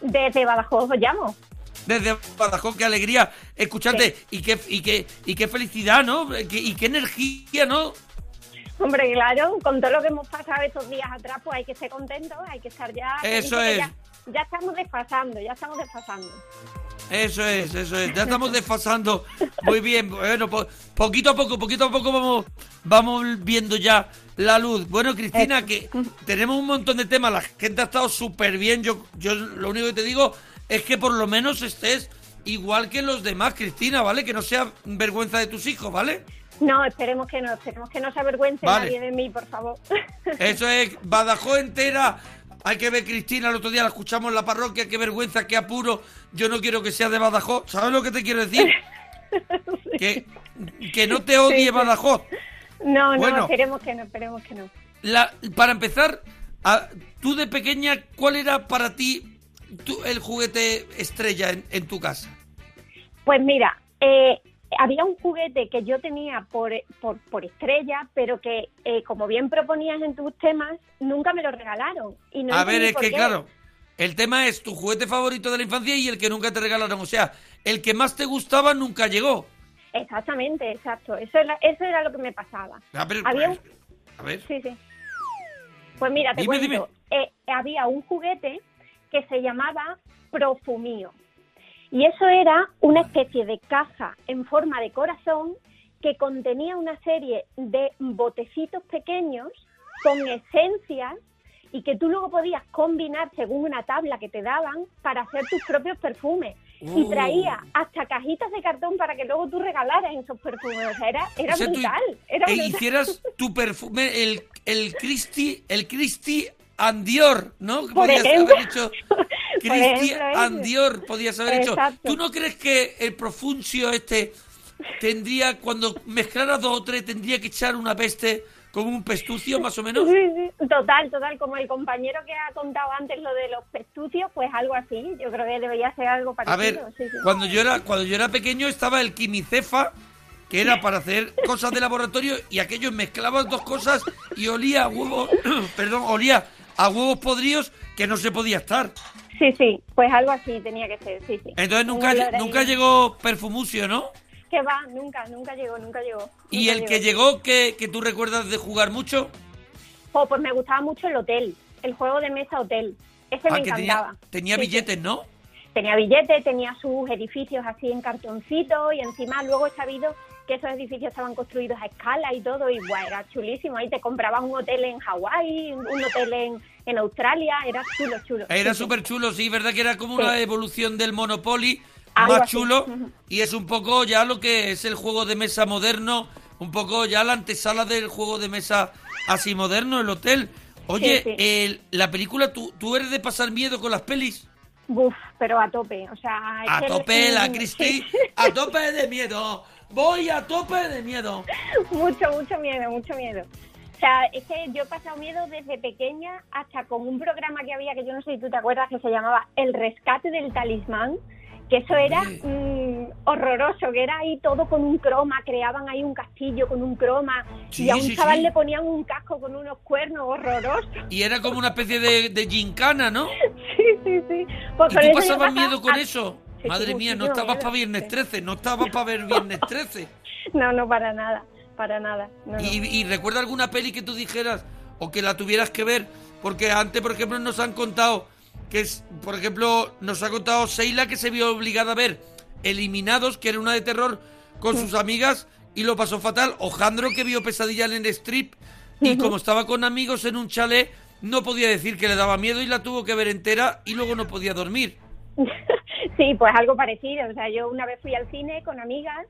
Desde Badajoz os llamo. Desde Badajoz, qué alegría escucharte y qué, y qué, y qué felicidad, ¿no? Qué- y qué energía, ¿no? Hombre, claro, con todo lo que hemos pasado estos días atrás, pues hay que estar contentos, hay que estar ya... Eso es. Ya, ya estamos desfasando, ya estamos desfasando. Eso es, eso es. Ya estamos desfasando. Muy bien. Bueno, po- poquito a poco, poquito a poco vamos, vamos viendo ya la luz. Bueno, Cristina, que tenemos un montón de temas. La gente ha estado súper bien. Yo, yo lo único que te digo es que por lo menos estés igual que los demás, Cristina, ¿vale? Que no sea vergüenza de tus hijos, ¿vale? No, esperemos que no, esperemos que no se avergüence Vale. nadie de mí, por favor. Eso es, Badajoz entera. Hay que ver Cristina, el otro día la escuchamos en la parroquia, qué vergüenza, qué apuro. Yo no quiero que sea de Badajoz. ¿Sabes lo que te quiero decir? que, que no te odie Sí, sí. Badajoz. No, no, esperemos que no, esperemos que no. La, para empezar, a- tú de pequeña, ¿cuál era para ti el juguete estrella en, en tu casa? Pues mira, eh, había un juguete que yo tenía por, por, por estrella, pero que, eh, como bien proponías en tus temas, nunca me lo regalaron. Y no a ver, es que qué. claro, el tema es tu juguete favorito de la infancia y el que nunca te regalaron. O sea, el que más te gustaba nunca llegó. Exactamente, exacto. Eso era, eso era lo que me pasaba. A ver, Había un, A ver. Sí, sí. Pues mira, te Dime, cuento. Eh, había un juguete que se llamaba Profumío. Y eso era una especie de caja en forma de corazón que contenía una serie de botecitos pequeños con esencias y que tú luego podías combinar según una tabla que te daban para hacer tus propios perfumes. Y Oh. traía hasta cajitas de cartón para que luego tú regalaras esos perfumes. O sea, era, era O sea, tú brutal. Era e brutal. hicieras tu perfume, el, el el Christy and Dior, ¿no? Por Podías ejemplo. haber hecho Christy ejemplo, ese. and Dior, podías haber hecho. ¿Tú no crees que el profuncio este tendría, cuando mezclara dos o tres, tendría que echar una peste como un pestucio, más o menos? Sí, sí, total, total, como el compañero que ha contado antes lo de los pestucios, pues algo así, yo creo que debería ser algo A parecido. ver, sí, sí. cuando yo era cuando yo era pequeño estaba el quimicefa que era para hacer cosas de laboratorio y aquellos mezclaban dos cosas y olía a huevos, perdón, olía a huevos podridos que no se podía estar. Sí, sí, pues algo así tenía que ser, sí, sí. Entonces Un nunca ahí. nunca llegó Perfumucio, ¿no? Que va, nunca, nunca llegó, nunca llegó. Y el que llegó que, que tú recuerdas de jugar mucho, Oh, pues me gustaba mucho el hotel, el juego de mesa hotel. Ese me ah, que encantaba. tenía, tenía Sí, sí. billetes, ¿no? Tenía billetes, tenía sus edificios así en cartoncito y encima luego he sabido que esos edificios estaban construidos a escala y todo y guau, era chulísimo. Ahí te comprabas un hotel en Hawái, un hotel en, en Australia, era chulo, chulo. Era súper chulo, sí, verdad que era como Sí. una evolución del Monopoly, Algo más chulo, y es un poco ya lo que es el juego de mesa moderno, un poco ya la antesala del juego de mesa así moderno, el hotel. Oye, Sí, sí. el- la película, ¿tú, ¿tú eres de pasar miedo con las pelis? Buf, pero a tope, o sea... A tope, la Cristi, a tope de miedo, voy a tope de miedo. mucho, mucho miedo, mucho miedo. O sea, es que yo he pasado miedo desde pequeña hasta con un programa que había, que yo no sé si tú te acuerdas, que se llamaba El Rescate del Talismán, que eso era mm, horroroso, que era ahí todo con un croma, creaban ahí un castillo con un croma, Sí, y a un sí, chaval le ponían un casco con unos cuernos horrorosos. Y era como una especie de, de gincana, ¿no? Sí, sí, sí. Pues ¿Y tú pasabas pasaba miedo con a- eso? Madre mía, no estabas para Viernes sí. 13, no estabas para ver Viernes 13. No, no, para nada, para nada. no, no. ¿Y, y recuerda alguna peli que tú dijeras o que la tuvieras que ver? Porque antes, por ejemplo, nos han contado que es, por ejemplo, nos ha contado Seila que se vio obligada a ver Eliminados, que era una de terror, con sus amigas y lo pasó fatal. O Jandro que vio Pesadilla en el strip y como estaba con amigos en un chalet, no podía decir que le daba miedo y la tuvo que ver entera y luego no podía dormir. Sí, pues algo parecido. O sea, yo una vez fui al cine con amigas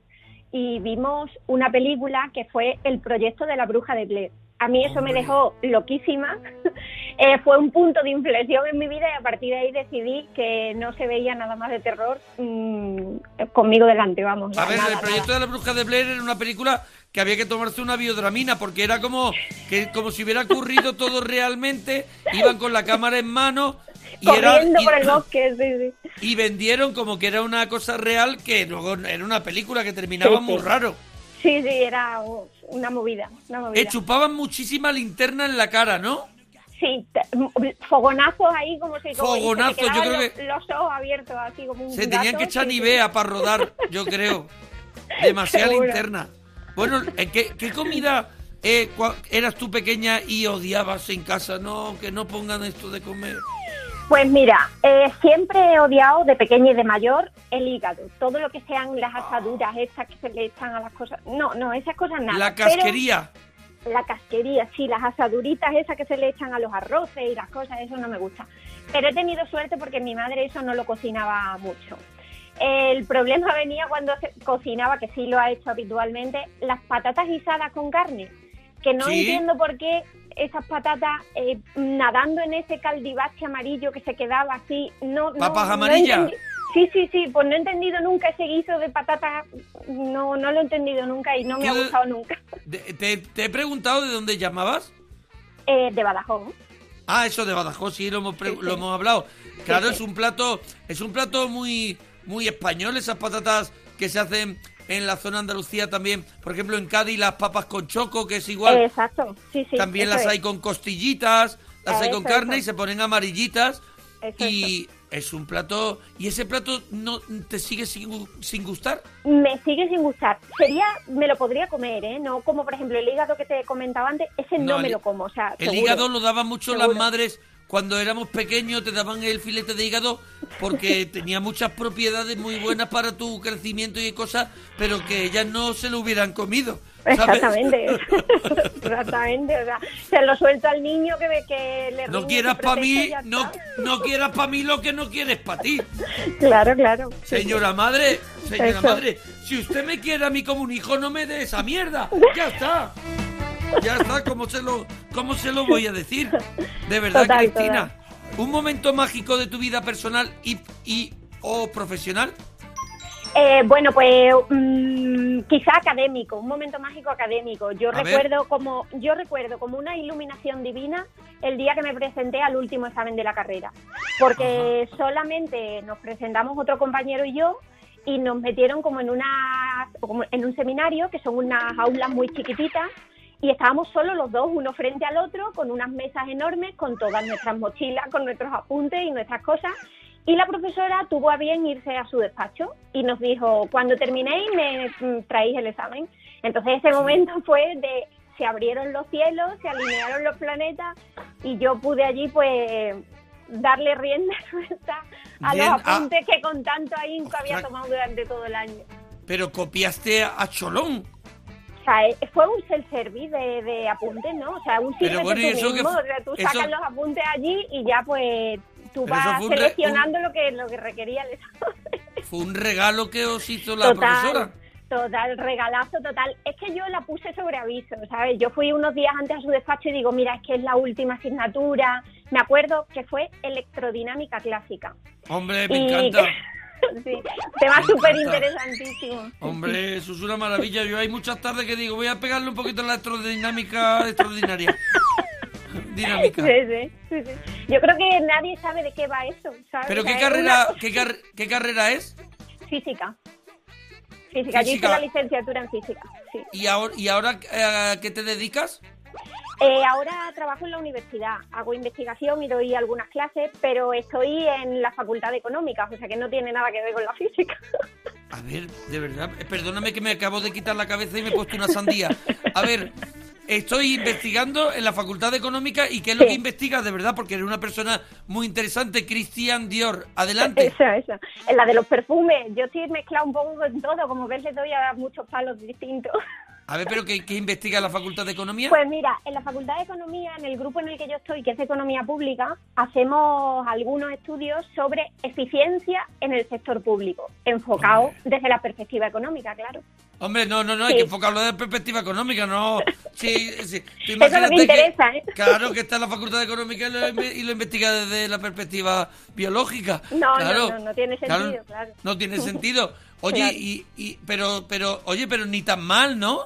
y vimos una película que fue El proyecto de la bruja de Blair. A mí eso me dejó loquísima. Eh, fue un punto de inflexión en mi vida y a partir de ahí decidí que no se veía nada más de terror mm, conmigo delante, vamos. A ver, nada, el proyecto nada. de la bruja de Blair era una película que había que tomarse una biodramina porque era como que como si hubiera ocurrido todo realmente, iban con la cámara en mano y era Corriendo y- por el bosque, sí, sí. y vendieron como que era una cosa real que luego era una película que terminaba Sí, muy raro. Sí, sí, era una movida, una movida. Eh, chupaban muchísima linterna en la cara, ¿no? Sí, te- m- fogonazos ahí como si como- Fogonazos, yo creo los, que- los ojos abiertos así como un Se tenían gato, que echar. Nivea para rodar, yo creo. Demasiada Seguro. linterna. Bueno, eh, ¿qué, qué comida eh, eras tú pequeña y odiabas en casa? No, que no pongan esto de comer. Pues mira, eh, siempre he odiado de pequeña y de mayor el hígado. Todo lo que sean las asaduras estas que se le echan a las cosas. No, no, esas cosas nada. La Pero casquería. la casquería, sí, las asaduritas esas que se le echan a los arroces y las cosas, eso no me gusta. Pero he tenido suerte porque mi madre eso no lo cocinaba mucho. El problema venía cuando se cocinaba, que sí lo ha hecho habitualmente, las patatas guisadas con carne, que no Sí. entiendo por qué esas patatas eh, nadando en ese caldivache amarillo que se quedaba así, no... no- Papas no amarillas. Sí, sí, sí, pues no he entendido nunca ese guiso de patatas, no, no lo he entendido nunca y no me ha gustado nunca. Te, te he preguntado de dónde llamabas. Eh, de Badajoz. Ah, eso de Badajoz, sí, lo hemos, pre- Sí, sí. lo hemos hablado. Claro, Sí, es un plato, es un plato muy, muy español, esas patatas que se hacen en la zona de Andalucía también. Por ejemplo, en Cádiz las papas con choco, que es igual. Exacto, sí, sí. también las es. hay con costillitas, las hay con eso, carne eso. y se ponen amarillitas. Eso, y Es un plato... ¿Y ese plato no te sigue sin, sin gustar? Me sigue sin gustar. Sería, me lo podría comer, ¿eh? No como, por ejemplo, el hígado que te comentaba antes, ese no, No, me lo como, o sea, El seguro. hígado lo daban mucho las madres cuando éramos pequeños, te daban el filete de hígado porque tenía muchas propiedades muy buenas para tu crecimiento y cosas, pero que ellas no se lo hubieran comido. ¿sabes? Exactamente, exactamente, o sea, se lo suelto al niño que, que le No quieras para mí, no, no quieras para mí lo que no quieres para ti. Claro, claro. Señora madre, señora Eso. madre, si usted me quiere a mí como un hijo, no me dé esa mierda. Ya está. Ya está, ¿cómo se lo, cómo se lo voy a decir? De verdad, Total, Cristina. Un momento mágico de tu vida personal y, y o profesional. Eh, bueno, pues mm, quizá académico, un momento mágico académico. Yo A ver. recuerdo como yo recuerdo como una iluminación divina el día que me presenté al último examen de la carrera, porque solamente nos presentamos otro compañero y yo y nos metieron como en una como en un seminario que son unas aulas muy chiquititas y estábamos solo los dos, uno frente al otro, con unas mesas enormes, con todas nuestras mochilas, con nuestros apuntes y nuestras cosas. Y la profesora tuvo a bien irse a su despacho y nos dijo, cuando terminéis me mm, traéis el examen. Entonces ese momento fue de, se abrieron los cielos, se alinearon los planetas y yo pude allí pues darle rienda suelta a Bien, los ah. apuntes que con tanto ahínco había tomado durante todo el año. Pero copiaste a Cholón. O sea, eh, fue un self-service de, de apuntes, ¿no? O sea, un sirve bueno, ¿y tú mismo. sea, tú eso- sacas los apuntes allí y ya pues tú Pero vas un seleccionando lo que lo que requería el. Fue un regalo que os hizo la profesora. Total, regalazo total. Es que yo la puse sobre aviso, ¿sabes? Yo fui unos días antes a su despacho y digo, mira, es que es la última asignatura. Me acuerdo que fue electrodinámica clásica. Hombre, me Y- encanta. sí, tema súper interesantísimo. Hombre, eso es una maravilla. Yo hay muchas tardes que digo, voy a pegarle un poquito a la electrodinámica extraordinaria. Dinámica. Sí, sí, sí, sí. Yo creo que nadie sabe de qué va eso, ¿sabes? ¿Pero qué carrera, qué, car- qué carrera es? Física. Física. Yo hice Física. la licenciatura en física, sí. ¿Y ahora, y ahora eh, a qué te dedicas? Eh, ahora trabajo en la universidad, hago investigación y doy algunas clases, pero estoy en la Facultad de Económicas, o sea que no tiene nada que ver con la física. A ver, de verdad, eh, perdóname que me acabo de quitar la cabeza y me he puesto una sandía. A ver, estoy investigando en la Facultad de Económica y qué es lo Sí. que investigas, de verdad, porque eres una persona muy interesante, Cristian Dior. Adelante. Esa, esa. En la de los perfumes, yo estoy mezclado un poco con todo, como ves le doy a muchos palos distintos. A ver, pero ¿qué, qué investiga la Facultad de Economía? Pues mira, en la Facultad de Economía, en el grupo en el que yo estoy, que es Economía Pública, hacemos algunos estudios sobre eficiencia en el sector público, enfocado desde la perspectiva económica, claro. Hombre, no, no, no, hay que enfocarlo desde perspectiva económica, no. Sí, sí. Eso es lo que interesa, ¿eh? Claro, que está en la Facultad de Económica y lo, y lo investiga desde la perspectiva biológica. No, claro. no, no, no tiene sentido, claro. No tiene sentido. Oye, Claro. y, y, pero, pero, oye, pero ni tan mal, ¿no?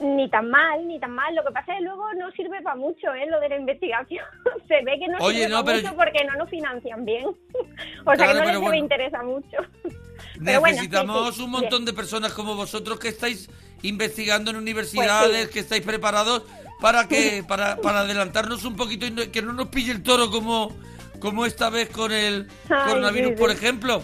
Ni tan mal, ni tan mal. Lo que pasa es que luego no sirve para mucho, ¿eh? Lo de la investigación. Se ve que no Oye, sirve no, para mucho porque no nos financian bien. o sea Claro, que no les bueno. interesa mucho. Pero bueno, sí, Necesitamos sí, un montón bien. de personas como vosotros que estáis investigando en universidades, Pues sí. que estáis preparados para que para, para adelantarnos un poquito y no- que no nos pille el toro como como esta vez con el Ay, coronavirus, por ejemplo.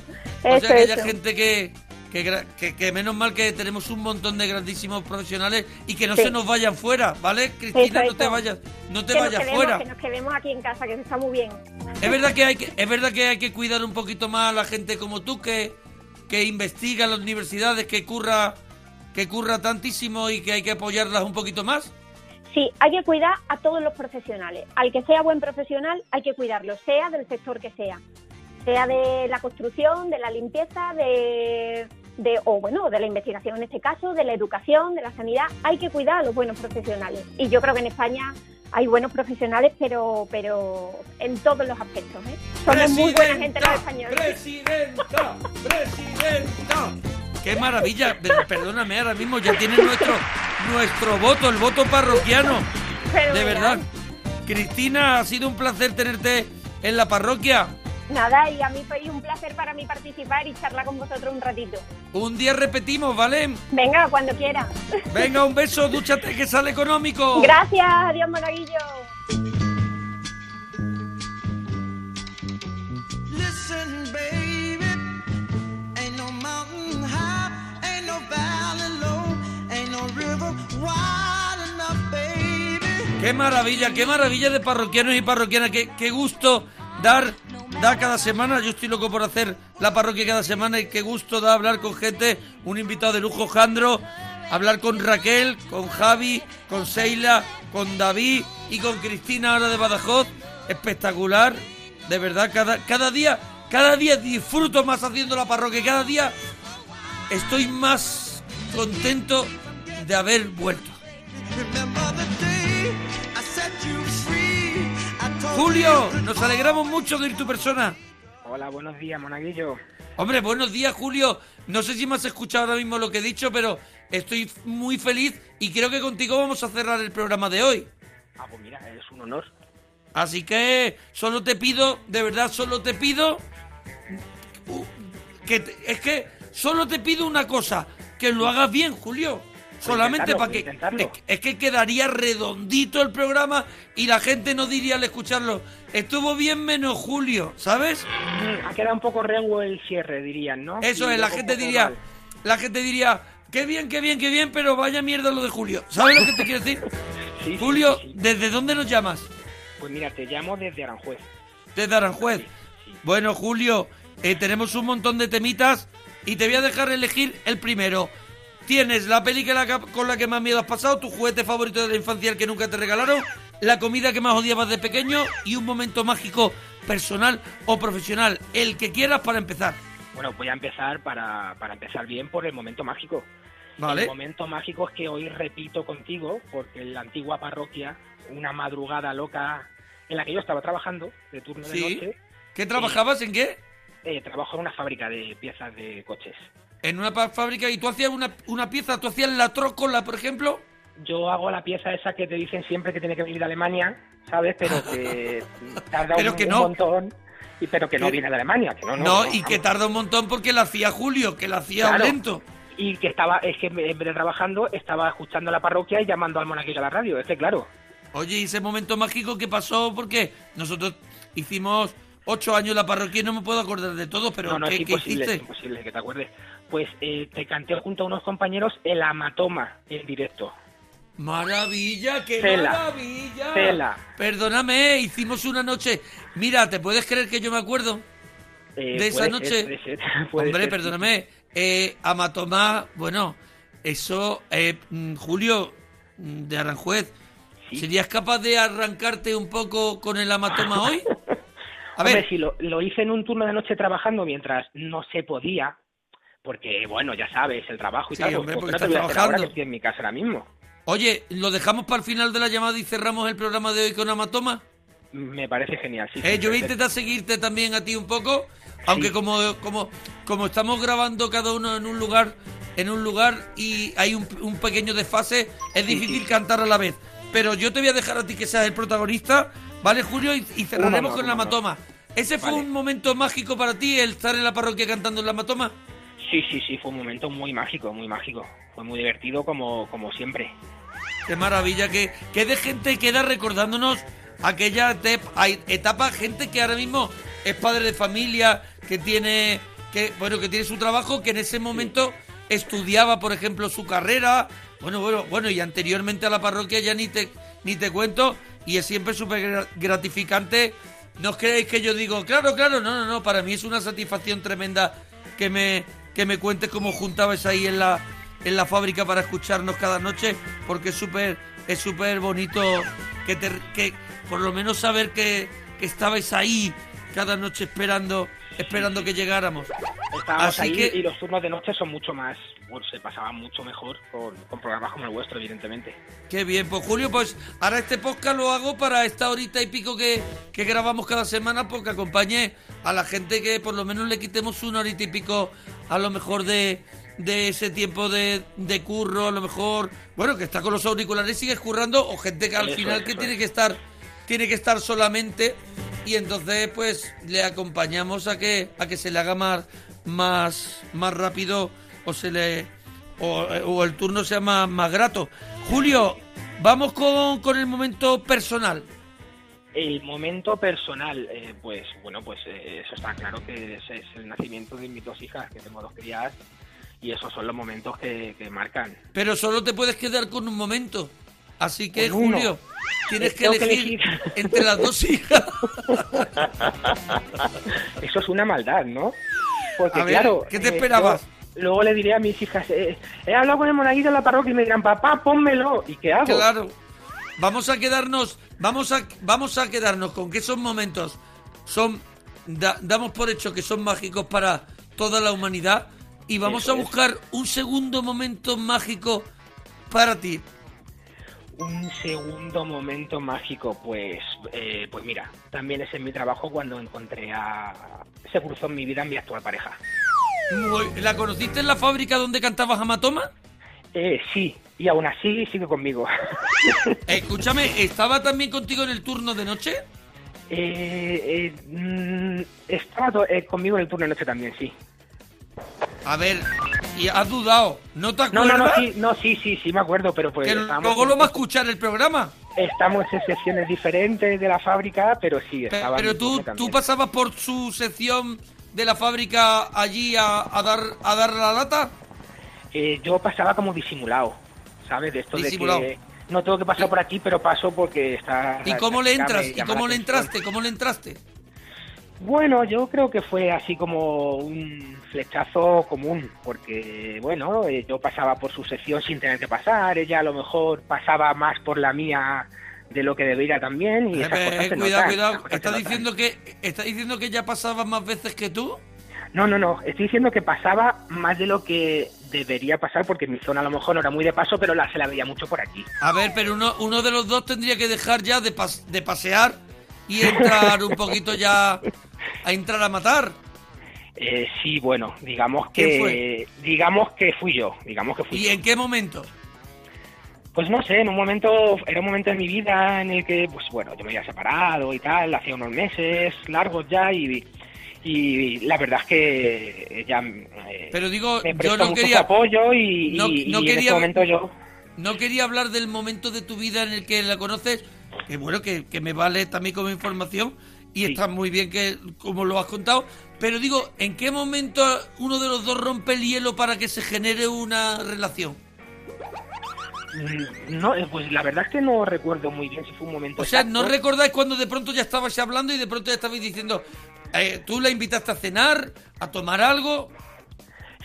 o sea, que haya eso. gente que que, gra- que que menos mal que tenemos un montón de grandísimos profesionales y que no Sí. se nos vayan fuera, ¿vale? Cristina, Eso, no te eso. vayas, no te que vayas quedemos, fuera. Que nos quedemos aquí en casa, que se está muy bien. Es verdad que hay que, es verdad que hay que cuidar un poquito más a la gente como tú que, que investiga en las universidades, que curra, que curra tantísimo y que hay que apoyarlas un poquito más. Sí, hay que cuidar a todos los profesionales. Al que sea buen profesional, hay que cuidarlo, sea del sector que sea. Sea de la construcción, de la limpieza, de, de o bueno, de la investigación en este caso, de la educación, de la sanidad. Hay que cuidar a los buenos profesionales. Y yo creo que en España hay buenos profesionales, pero pero en todos los aspectos. ¿eh? Somos muy buena gente los españoles. ¡Presidenta! ¡Presidenta! ¡Qué maravilla! Perdóname, ahora mismo ya tienes nuestro, nuestro voto, el voto parroquiano. De verdad. Cristina, ha sido un placer tenerte en la parroquia. Nada, y a mí fue un placer para mí participar y charlar con vosotros un ratito. Un día repetimos, ¿vale? Venga, cuando quiera. Venga, un beso, dúchate que sale económico. Gracias, adiós Monaguillo. Qué maravilla, qué maravilla de parroquianos y parroquianas, qué, qué gusto dar dar cada semana. Yo estoy loco por hacer la parroquia cada semana y qué gusto da hablar con gente. Un invitado de lujo, Jandro. Hablar con Raquel, con Javi, con Seila, con David y con Cristina ahora de Badajoz. Espectacular. De verdad, cada, cada día, cada día disfruto más haciendo la parroquia. Cada día estoy más contento de haber vuelto. Julio, nos alegramos mucho de ir tu persona. Hola, buenos días, monaguillo. Hombre, buenos días, Julio. No sé si me has escuchado ahora mismo lo que he dicho, pero estoy muy feliz y creo que contigo vamos a cerrar el programa de hoy. Ah, pues mira, es un honor. Así que solo te pido, de verdad, solo te pido que te- es que solo te pido una cosa, que lo hagas bien, Julio. Solamente intentarlo, para que es, es que quedaría redondito el programa y la gente no diría al escucharlo, estuvo bien menos Julio, ¿sabes? Mm, Ha quedado un poco rengo el cierre, dirían, ¿no? Eso Y es, la gente diría, mal. la gente diría, qué bien, qué bien, qué bien, pero vaya mierda lo de Julio. ¿Sabes lo que te quiero decir? Sí, sí, Julio, sí, sí. ¿desde dónde nos llamas? Pues mira, te llamo desde Aranjuez. Desde Aranjuez. Bueno, Julio, eh, tenemos un montón de temitas y te voy a dejar elegir el primero. Tienes la película con la que más miedo has pasado, tu juguete favorito de la infancia, el que nunca te regalaron, la comida que más odiabas de pequeño y un momento mágico personal o profesional, el que quieras para empezar. Bueno, voy a empezar para, para empezar bien por el momento mágico. Vale. El momento mágico es que hoy repito contigo, porque en la antigua parroquia, una madrugada loca en la que yo estaba trabajando, de turno de noche, ¿Qué trabajabas en qué? eh, trabajo en una fábrica de piezas de coches. En una fábrica y tú hacías una, una pieza, tú hacías la trócola, por ejemplo. Yo hago la pieza esa que te dicen siempre que tiene que venir de Alemania, ¿sabes? Pero que tarda Pero un, que un no. montón, y, pero que no viene de Alemania. Que no, no, No, y que tarda un montón porque la hacía Julio, que la hacía Claro. lento. Y que estaba, es que en vez de trabajando, estaba escuchando la parroquia y llamando al monaguillo a la radio, es que claro. Oye, ¿y ese momento mágico que pasó? Porque nosotros hicimos ocho años la parroquia y no me puedo acordar de todo, pero no, no, ¿qué, es qué imposible, es hiciste? imposible que te acuerdes. Pues eh, te canté junto a unos compañeros el amatoma en directo. Maravilla, qué Cela. maravilla. Cela. Perdóname, hicimos una noche. Mira, ¿te puedes creer que yo me acuerdo Eh, de esa noche? ser, puede ser, puede Hombre, ser, perdóname. Eh, Amatomá, bueno, eso, eh, mm, Julio mm, de Aranjuez, ¿serías capaz de arrancarte un poco con el Amatoma hoy? A Hombre, ver, si lo, lo hice en un turno de noche trabajando mientras no se podía, porque, bueno, ya sabes, el trabajo y Sí, tal, hombre, porque ¿por qué no te voy a hacer ahora que estoy en mi casa ahora mismo? oye, ¿lo dejamos para el final de la llamada y cerramos el programa de hoy con Amatoma? Me parece genial, sí. Eh, yo voy a intentar seguirte también a ti un poco, aunque como, como, como estamos grabando cada uno en un lugar, en un lugar y hay un, un pequeño desfase, es difícil cantar a la vez. Pero yo te voy a dejar a ti que seas el protagonista, ¿vale, Julio? Y, y cerraremos con la honor. matoma. ¿Ese fue Vale. un momento mágico para ti, el estar en la parroquia cantando en la matoma? Sí, sí, sí, fue un momento muy mágico, muy mágico. Fue muy divertido como, como siempre. Qué maravilla, que, que de gente queda recordándonos aquella etapa, gente que ahora mismo es padre de familia, que tiene, que, bueno, que tiene su trabajo, que en ese momento estudiaba, por ejemplo, su carrera, bueno, bueno, bueno, y anteriormente a la parroquia ya ni te, ni te cuento, y es siempre súper gra- gratificante. No os creéis que yo digo, claro, claro, no, no, no, para mí es una satisfacción tremenda que me, que me cuentes cómo juntabais ahí en la, en la fábrica para escucharnos cada noche, porque es súper es súper bonito que, te, que por lo menos saber que, que estabais ahí cada noche esperando esperando que llegáramos. Estábamos Así ahí que- y los turnos de noche son mucho más, bueno, se pasaban mucho mejor con, con programas como el vuestro, evidentemente. Qué bien, pues Julio, pues ahora este podcast lo hago para esta horita y pico que, que grabamos cada semana porque acompañe a la gente que por lo menos le quitemos una horita y pico a lo mejor de, de ese tiempo de, de curro, a lo mejor, bueno, que está con los auriculares y sigue currando o gente que al Eso final que tiene que estar tiene que estar solamente y entonces pues le acompañamos a que a que se le haga más más más rápido o se le o, o el turno sea más, más grato. Julio, vamos con, con el momento personal. El momento personal, eh, pues bueno, pues eh, eso está claro que es, es el nacimiento de mis dos hijas, que tengo dos crías, y esos son los momentos que, que marcan. Pero solo te puedes quedar con un momento. Así que. Julio, tienes Eh, que elegir, entre las dos hijas. Eso es una maldad, ¿no? Porque A ver, claro... ¿qué te eh, esperabas? yo luego le diré a mis hijas, eh, he hablado con el monaguillo en la parroquia y me dirán, papá, pónmelo. ¿Y qué hago? Claro. Vamos a quedarnos, vamos a, vamos a quedarnos con que esos momentos son, da- damos por hecho que son mágicos para toda la humanidad y vamos Eso a es. buscar un segundo momento mágico para ti. Un segundo momento mágico, pues, eh, pues mira, también es en mi trabajo cuando encontré a... Se cruzó en mi vida mi actual pareja. ¿La conociste en la fábrica donde cantabas Amatoma? Eh, sí, y aún así sigue conmigo. Escúchame, ¿estaba también contigo en el turno de noche? Eh, eh, mm, estaba eh, conmigo en el turno de noche también, sí. A ver, y has dudado, ¿no te No, acuerdas? no, no, sí, no, sí, sí, sí me acuerdo, pero pues que luego lo va a escuchar el programa. estamos en secciones diferentes de la fábrica, pero sí, estaba Pero tú, tú pasabas por su sección de la fábrica allí a, a dar a dar la lata. Eh, yo pasaba como disimulado, ¿sabes? De esto Disimulado. de que no tengo que pasar por aquí, pero paso porque está... ¿Y cómo le entras? ¿Y cómo le entraste? ¿Cómo le entraste? Bueno, yo creo que fue así como un flechazo común, porque, bueno, eh, yo pasaba por su sección sin tener que pasar, ella a lo mejor pasaba más por la mía de lo que debería también, y Eh, esas eh, cosas se cuidado, notan, cuidado. cosas ¿Estás notan. diciendo que estás diciendo que ya pasaba más veces que tú? No, no, no, estoy diciendo que pasaba más de lo que debería pasar, porque mi zona a lo mejor no era muy de paso, pero la, se la veía mucho por aquí. A ver, pero uno, uno de los dos tendría que dejar ya de, pas- de pasear y entrar un poquito ya a entrar a matar. Eh, sí, bueno, digamos ¿Quién que fue? digamos que fui yo, digamos que fui ¿Y yo. en qué momento? Pues no sé, en un momento, era un momento de mi vida en el que, pues bueno, yo me había separado y tal, hacía unos meses largos ya y, y la verdad es que ella eh, Pero digo, me yo no mucho quería apoyo y, no- y- no y en quería- ese momento yo... No quería hablar del momento de tu vida en el que la conoces, que bueno, que, que me vale también como información y está muy bien que como lo has contado, pero digo, ¿en qué momento uno de los dos rompe el hielo para que se genere una relación? Mm, No, eh, pues la verdad es que no recuerdo muy bien si fue un momento O sea, ¿no recordáis cuando de pronto ya estabais hablando y de pronto ya estabais diciendo, eh, tú la invitaste a cenar, a tomar algo?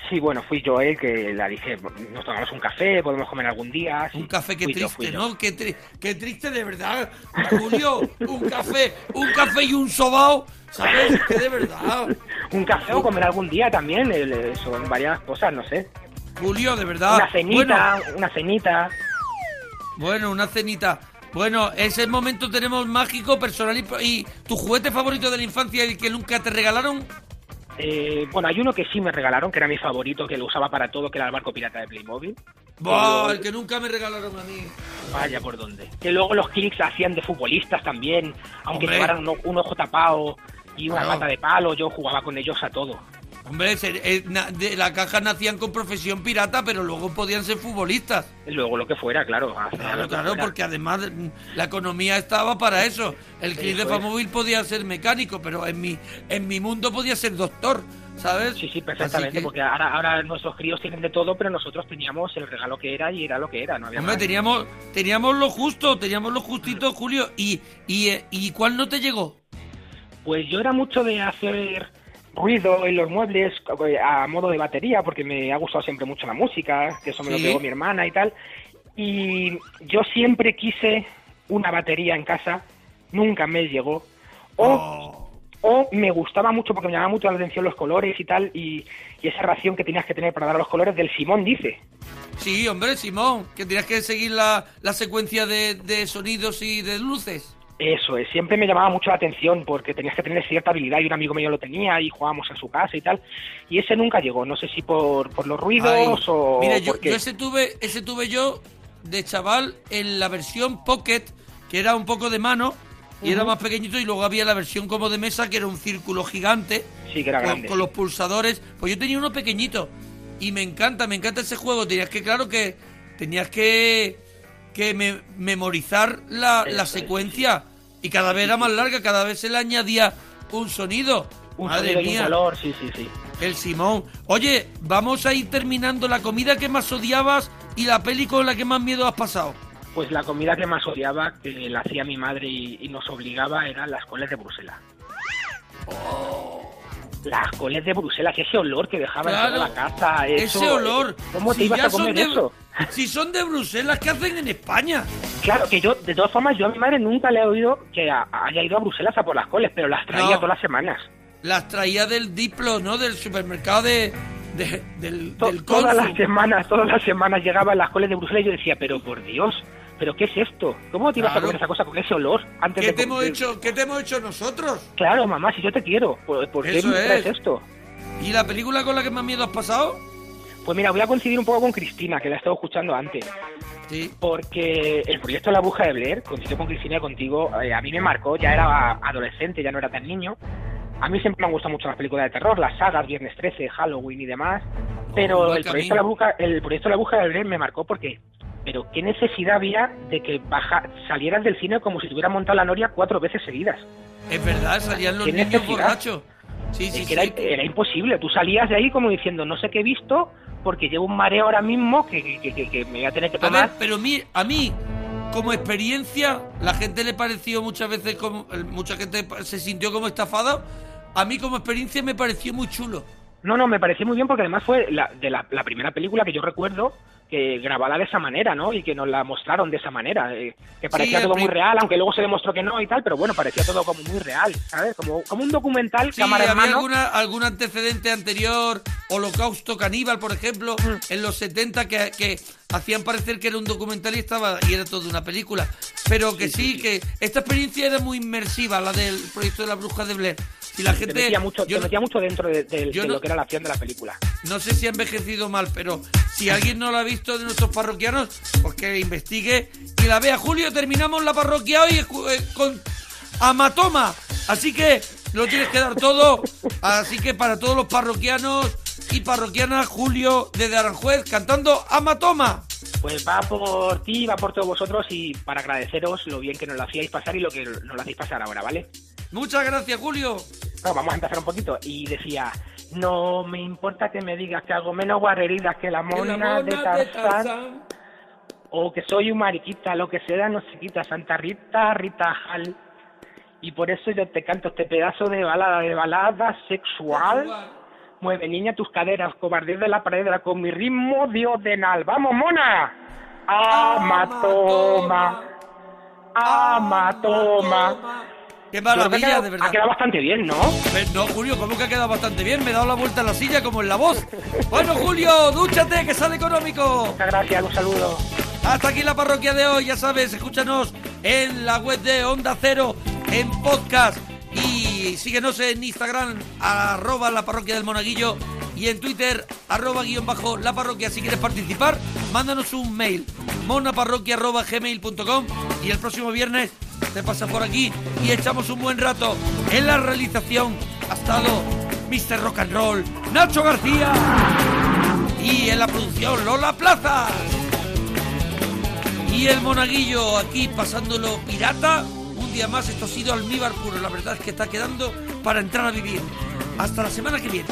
Sí, bueno, fui yo el que la dije, nos tomamos un café, podemos comer algún día. Un café, yo, triste, yo. ¿no? Qué, tri- qué triste de verdad. Julio, un café, un café y un sobao, ¿sabes? Que de verdad. Un café o comer algún día también, son varias cosas, no sé. Julio, de verdad. Una cenita, Bueno, una cenita. bueno, una cenita. Bueno, ese momento tenemos mágico, personal y, y tu juguete favorito de la infancia y el que nunca te regalaron. Eh, bueno, hay uno que sí me regalaron, que era mi favorito, que lo usaba para todo, que era el barco pirata de Playmobil. Luego- el que nunca me regalaron a mí. Vaya por dónde. Que luego los clics hacían de futbolistas también, aunque Hombre. llevaran un, ojo tapado y una Claro. pata de palo, yo jugaba con ellos a todo. Hombre, eh, de la caja nacían con profesión pirata, pero luego podían ser futbolistas. Luego lo que fuera, claro. Claro, claro, fuera. porque además mm, la economía estaba para eso. El clip de Eso es. Famóvil podía ser mecánico, pero en mi, en mi mundo podía ser doctor, ¿sabes? Sí, sí, perfectamente, porque ahora, ahora nuestros críos tienen de todo, pero nosotros teníamos el regalo que era y era lo que era, no había Hombre, más. teníamos, teníamos lo justo, teníamos lo justito, Julio. ¿Y, y, eh, ¿Y cuál no te llegó? Pues yo era mucho de hacer ruido en los muebles a modo de batería, porque me ha gustado siempre mucho la música, que eso me Sí. lo pegó mi hermana y tal. Y yo siempre quise una batería en casa, nunca me llegó. O, Oh. o me gustaba mucho porque me llamaba mucho la atención los colores y tal, y, y esa ración que tenías que tener para dar los colores del Simón, dice. Sí, hombre, Simón, que tenías que seguir la, la secuencia de, de sonidos y de luces. Eso es, siempre me llamaba mucho la atención porque tenías que tener cierta habilidad y un amigo mío lo tenía y jugábamos en su casa y tal. Y ese nunca llegó, no sé si por, por los ruidos Ay, o Mira, yo, ese tuve, ese tuve yo de chaval en la versión Pocket, que era un poco de mano y era más pequeñito, y luego había la versión como de mesa, que era un círculo gigante. Sí, que era con, grande. con los pulsadores. Pues yo tenía uno pequeñito. Y me encanta, me encanta ese juego. Tenías que, claro que tenías que, que me- memorizar la, la secuencia. Y cada vez era más larga, cada vez se le añadía un sonido. Un Madre sonido y un mía. color, sí, sí, sí. El Simón. Oye, vamos a ir terminando la comida que más odiabas y la peli con la que más miedo has pasado. Pues la comida que más odiaba, que la hacía mi madre y, y nos obligaba, eran las coles de Bruselas. Las coles de Bruselas, ese olor que dejaba en Claro. toda la casa. eso- Ese olor. ¿Cómo te Si ibas a comer son de- eso? Si son de Bruselas, ¿qué hacen en España? Claro, que yo, de todas formas, yo a mi madre nunca le he oído que a- haya ido a Bruselas a por las coles, pero las traía No. todas las semanas. Las traía del Diplo, ¿no? Del supermercado de, de- del, del todas las semanas, todas las semanas llegaban las coles de Bruselas y yo decía, pero por Dios, ¿pero qué es esto? ¿Cómo te ibas a comer esa cosa con ese olor antes ¿Qué de te, hemos hecho, ¿Qué te hemos hecho nosotros? Claro, mamá, si yo te quiero, ¿por, por qué me traes es. esto? ¿Y la película con la que más miedo has pasado? Pues mira, voy a coincidir un poco con Cristina, que la he estado escuchando antes. Sí. Porque el proyecto La Bruja de Blair, coincido con Cristina y contigo, eh, a mí me marcó, ya era adolescente, ya no era tan niño. A mí siempre me han gustado mucho las películas de terror, las sagas, Viernes 13, Halloween y demás. Pero el a proyecto, la Bruja, el proyecto La Bruja de Blair me marcó porque... Pero qué necesidad había de que baja, salieras del cine como si te hubieran montado la noria cuatro veces seguidas. Es verdad, salían los ¿Qué niños necesidad? borrachos. Sí, sí, era, sí. era imposible. Tú salías de ahí como diciendo, no sé qué he visto, porque llevo un mareo ahora mismo que, que- que- que- que me voy a tener que A tomar. ver, pero mi- a mí, como experiencia, la gente le pareció muchas veces como. Mucha gente se sintió como estafada. A mí, como experiencia, me pareció muy chulo. No, no, me pareció muy bien porque además fue la, de la, la primera película que yo recuerdo que grabada de esa manera, ¿no? Y que nos la mostraron de esa manera. eh, que parecía todo muy real, aunque luego se demostró que no y tal, pero bueno, parecía todo como muy real, ¿sabes? Como, como un documental, Sí, cámara había mano. alguna, algún antecedente anterior, Holocausto Caníbal, por ejemplo, Mm. en los 70, que, que hacían parecer que era un documental y estaba y era toda una película. Pero que sí, que esta experiencia era muy inmersiva, la del proyecto de la bruja de Blair. Y la te gente. metía mucho, yo te metía mucho dentro de, de- yo de no- lo que era la acción de la película. No sé si ha envejecido mal, pero si alguien no la ha visto de nuestros parroquianos, pues que investigue y la vea. Julio, terminamos la parroquia hoy escu- eh, con Amatoma. Así que lo tienes que dar todo. Así que para todos los parroquianos y parroquianas, Julio desde Aranjuez cantando Amatoma. Pues va por ti, va por todos vosotros y para agradeceros lo bien que nos lo hacíais pasar y lo que nos lo hacéis pasar ahora, ¿vale? Muchas gracias, Julio. No, vamos a empezar un poquito. Y decía, no me importa que me digas que hago menos guarreridas que la mona, de Tarzán. O que soy un mariquita, lo que sea no se quita, Santa Rita, Rita Hal. Y por eso yo te canto este pedazo de balada, de balada sexual. Mueve, niña, tus caderas, cobardía de la pared con mi ritmo diodenal. ¡Vamos, mona! Amatoma. Amatoma. Qué maravilla, que ha quedado- de verdad. Ha quedado bastante bien, ¿no? Eh, No, Julio, ¿cómo que ha quedado bastante bien? Me he dado la vuelta en la silla como en la voz. Bueno, Julio, dúchate, que sale económico. Muchas gracias, un saludo. Hasta aquí la parroquia de hoy, ya sabes, escúchanos en la web de Onda Cero, en podcast y síguenos en Instagram, arroba la parroquia del monaguillo y en Twitter, arroba guion bajo la parroquia. Si quieres participar, mándanos un mail, monaparroquia arroba gmail.com y el próximo viernes te pasas por aquí y echamos un buen rato. En la realización ha estado Mr. Rock and Roll, Nacho García y en la producción Lola Plaza. Y el monaguillo aquí pasándolo pirata. Un día más, esto ha sido almíbar puro. La verdad es que está quedando para entrar a vivir. Hasta la semana que viene.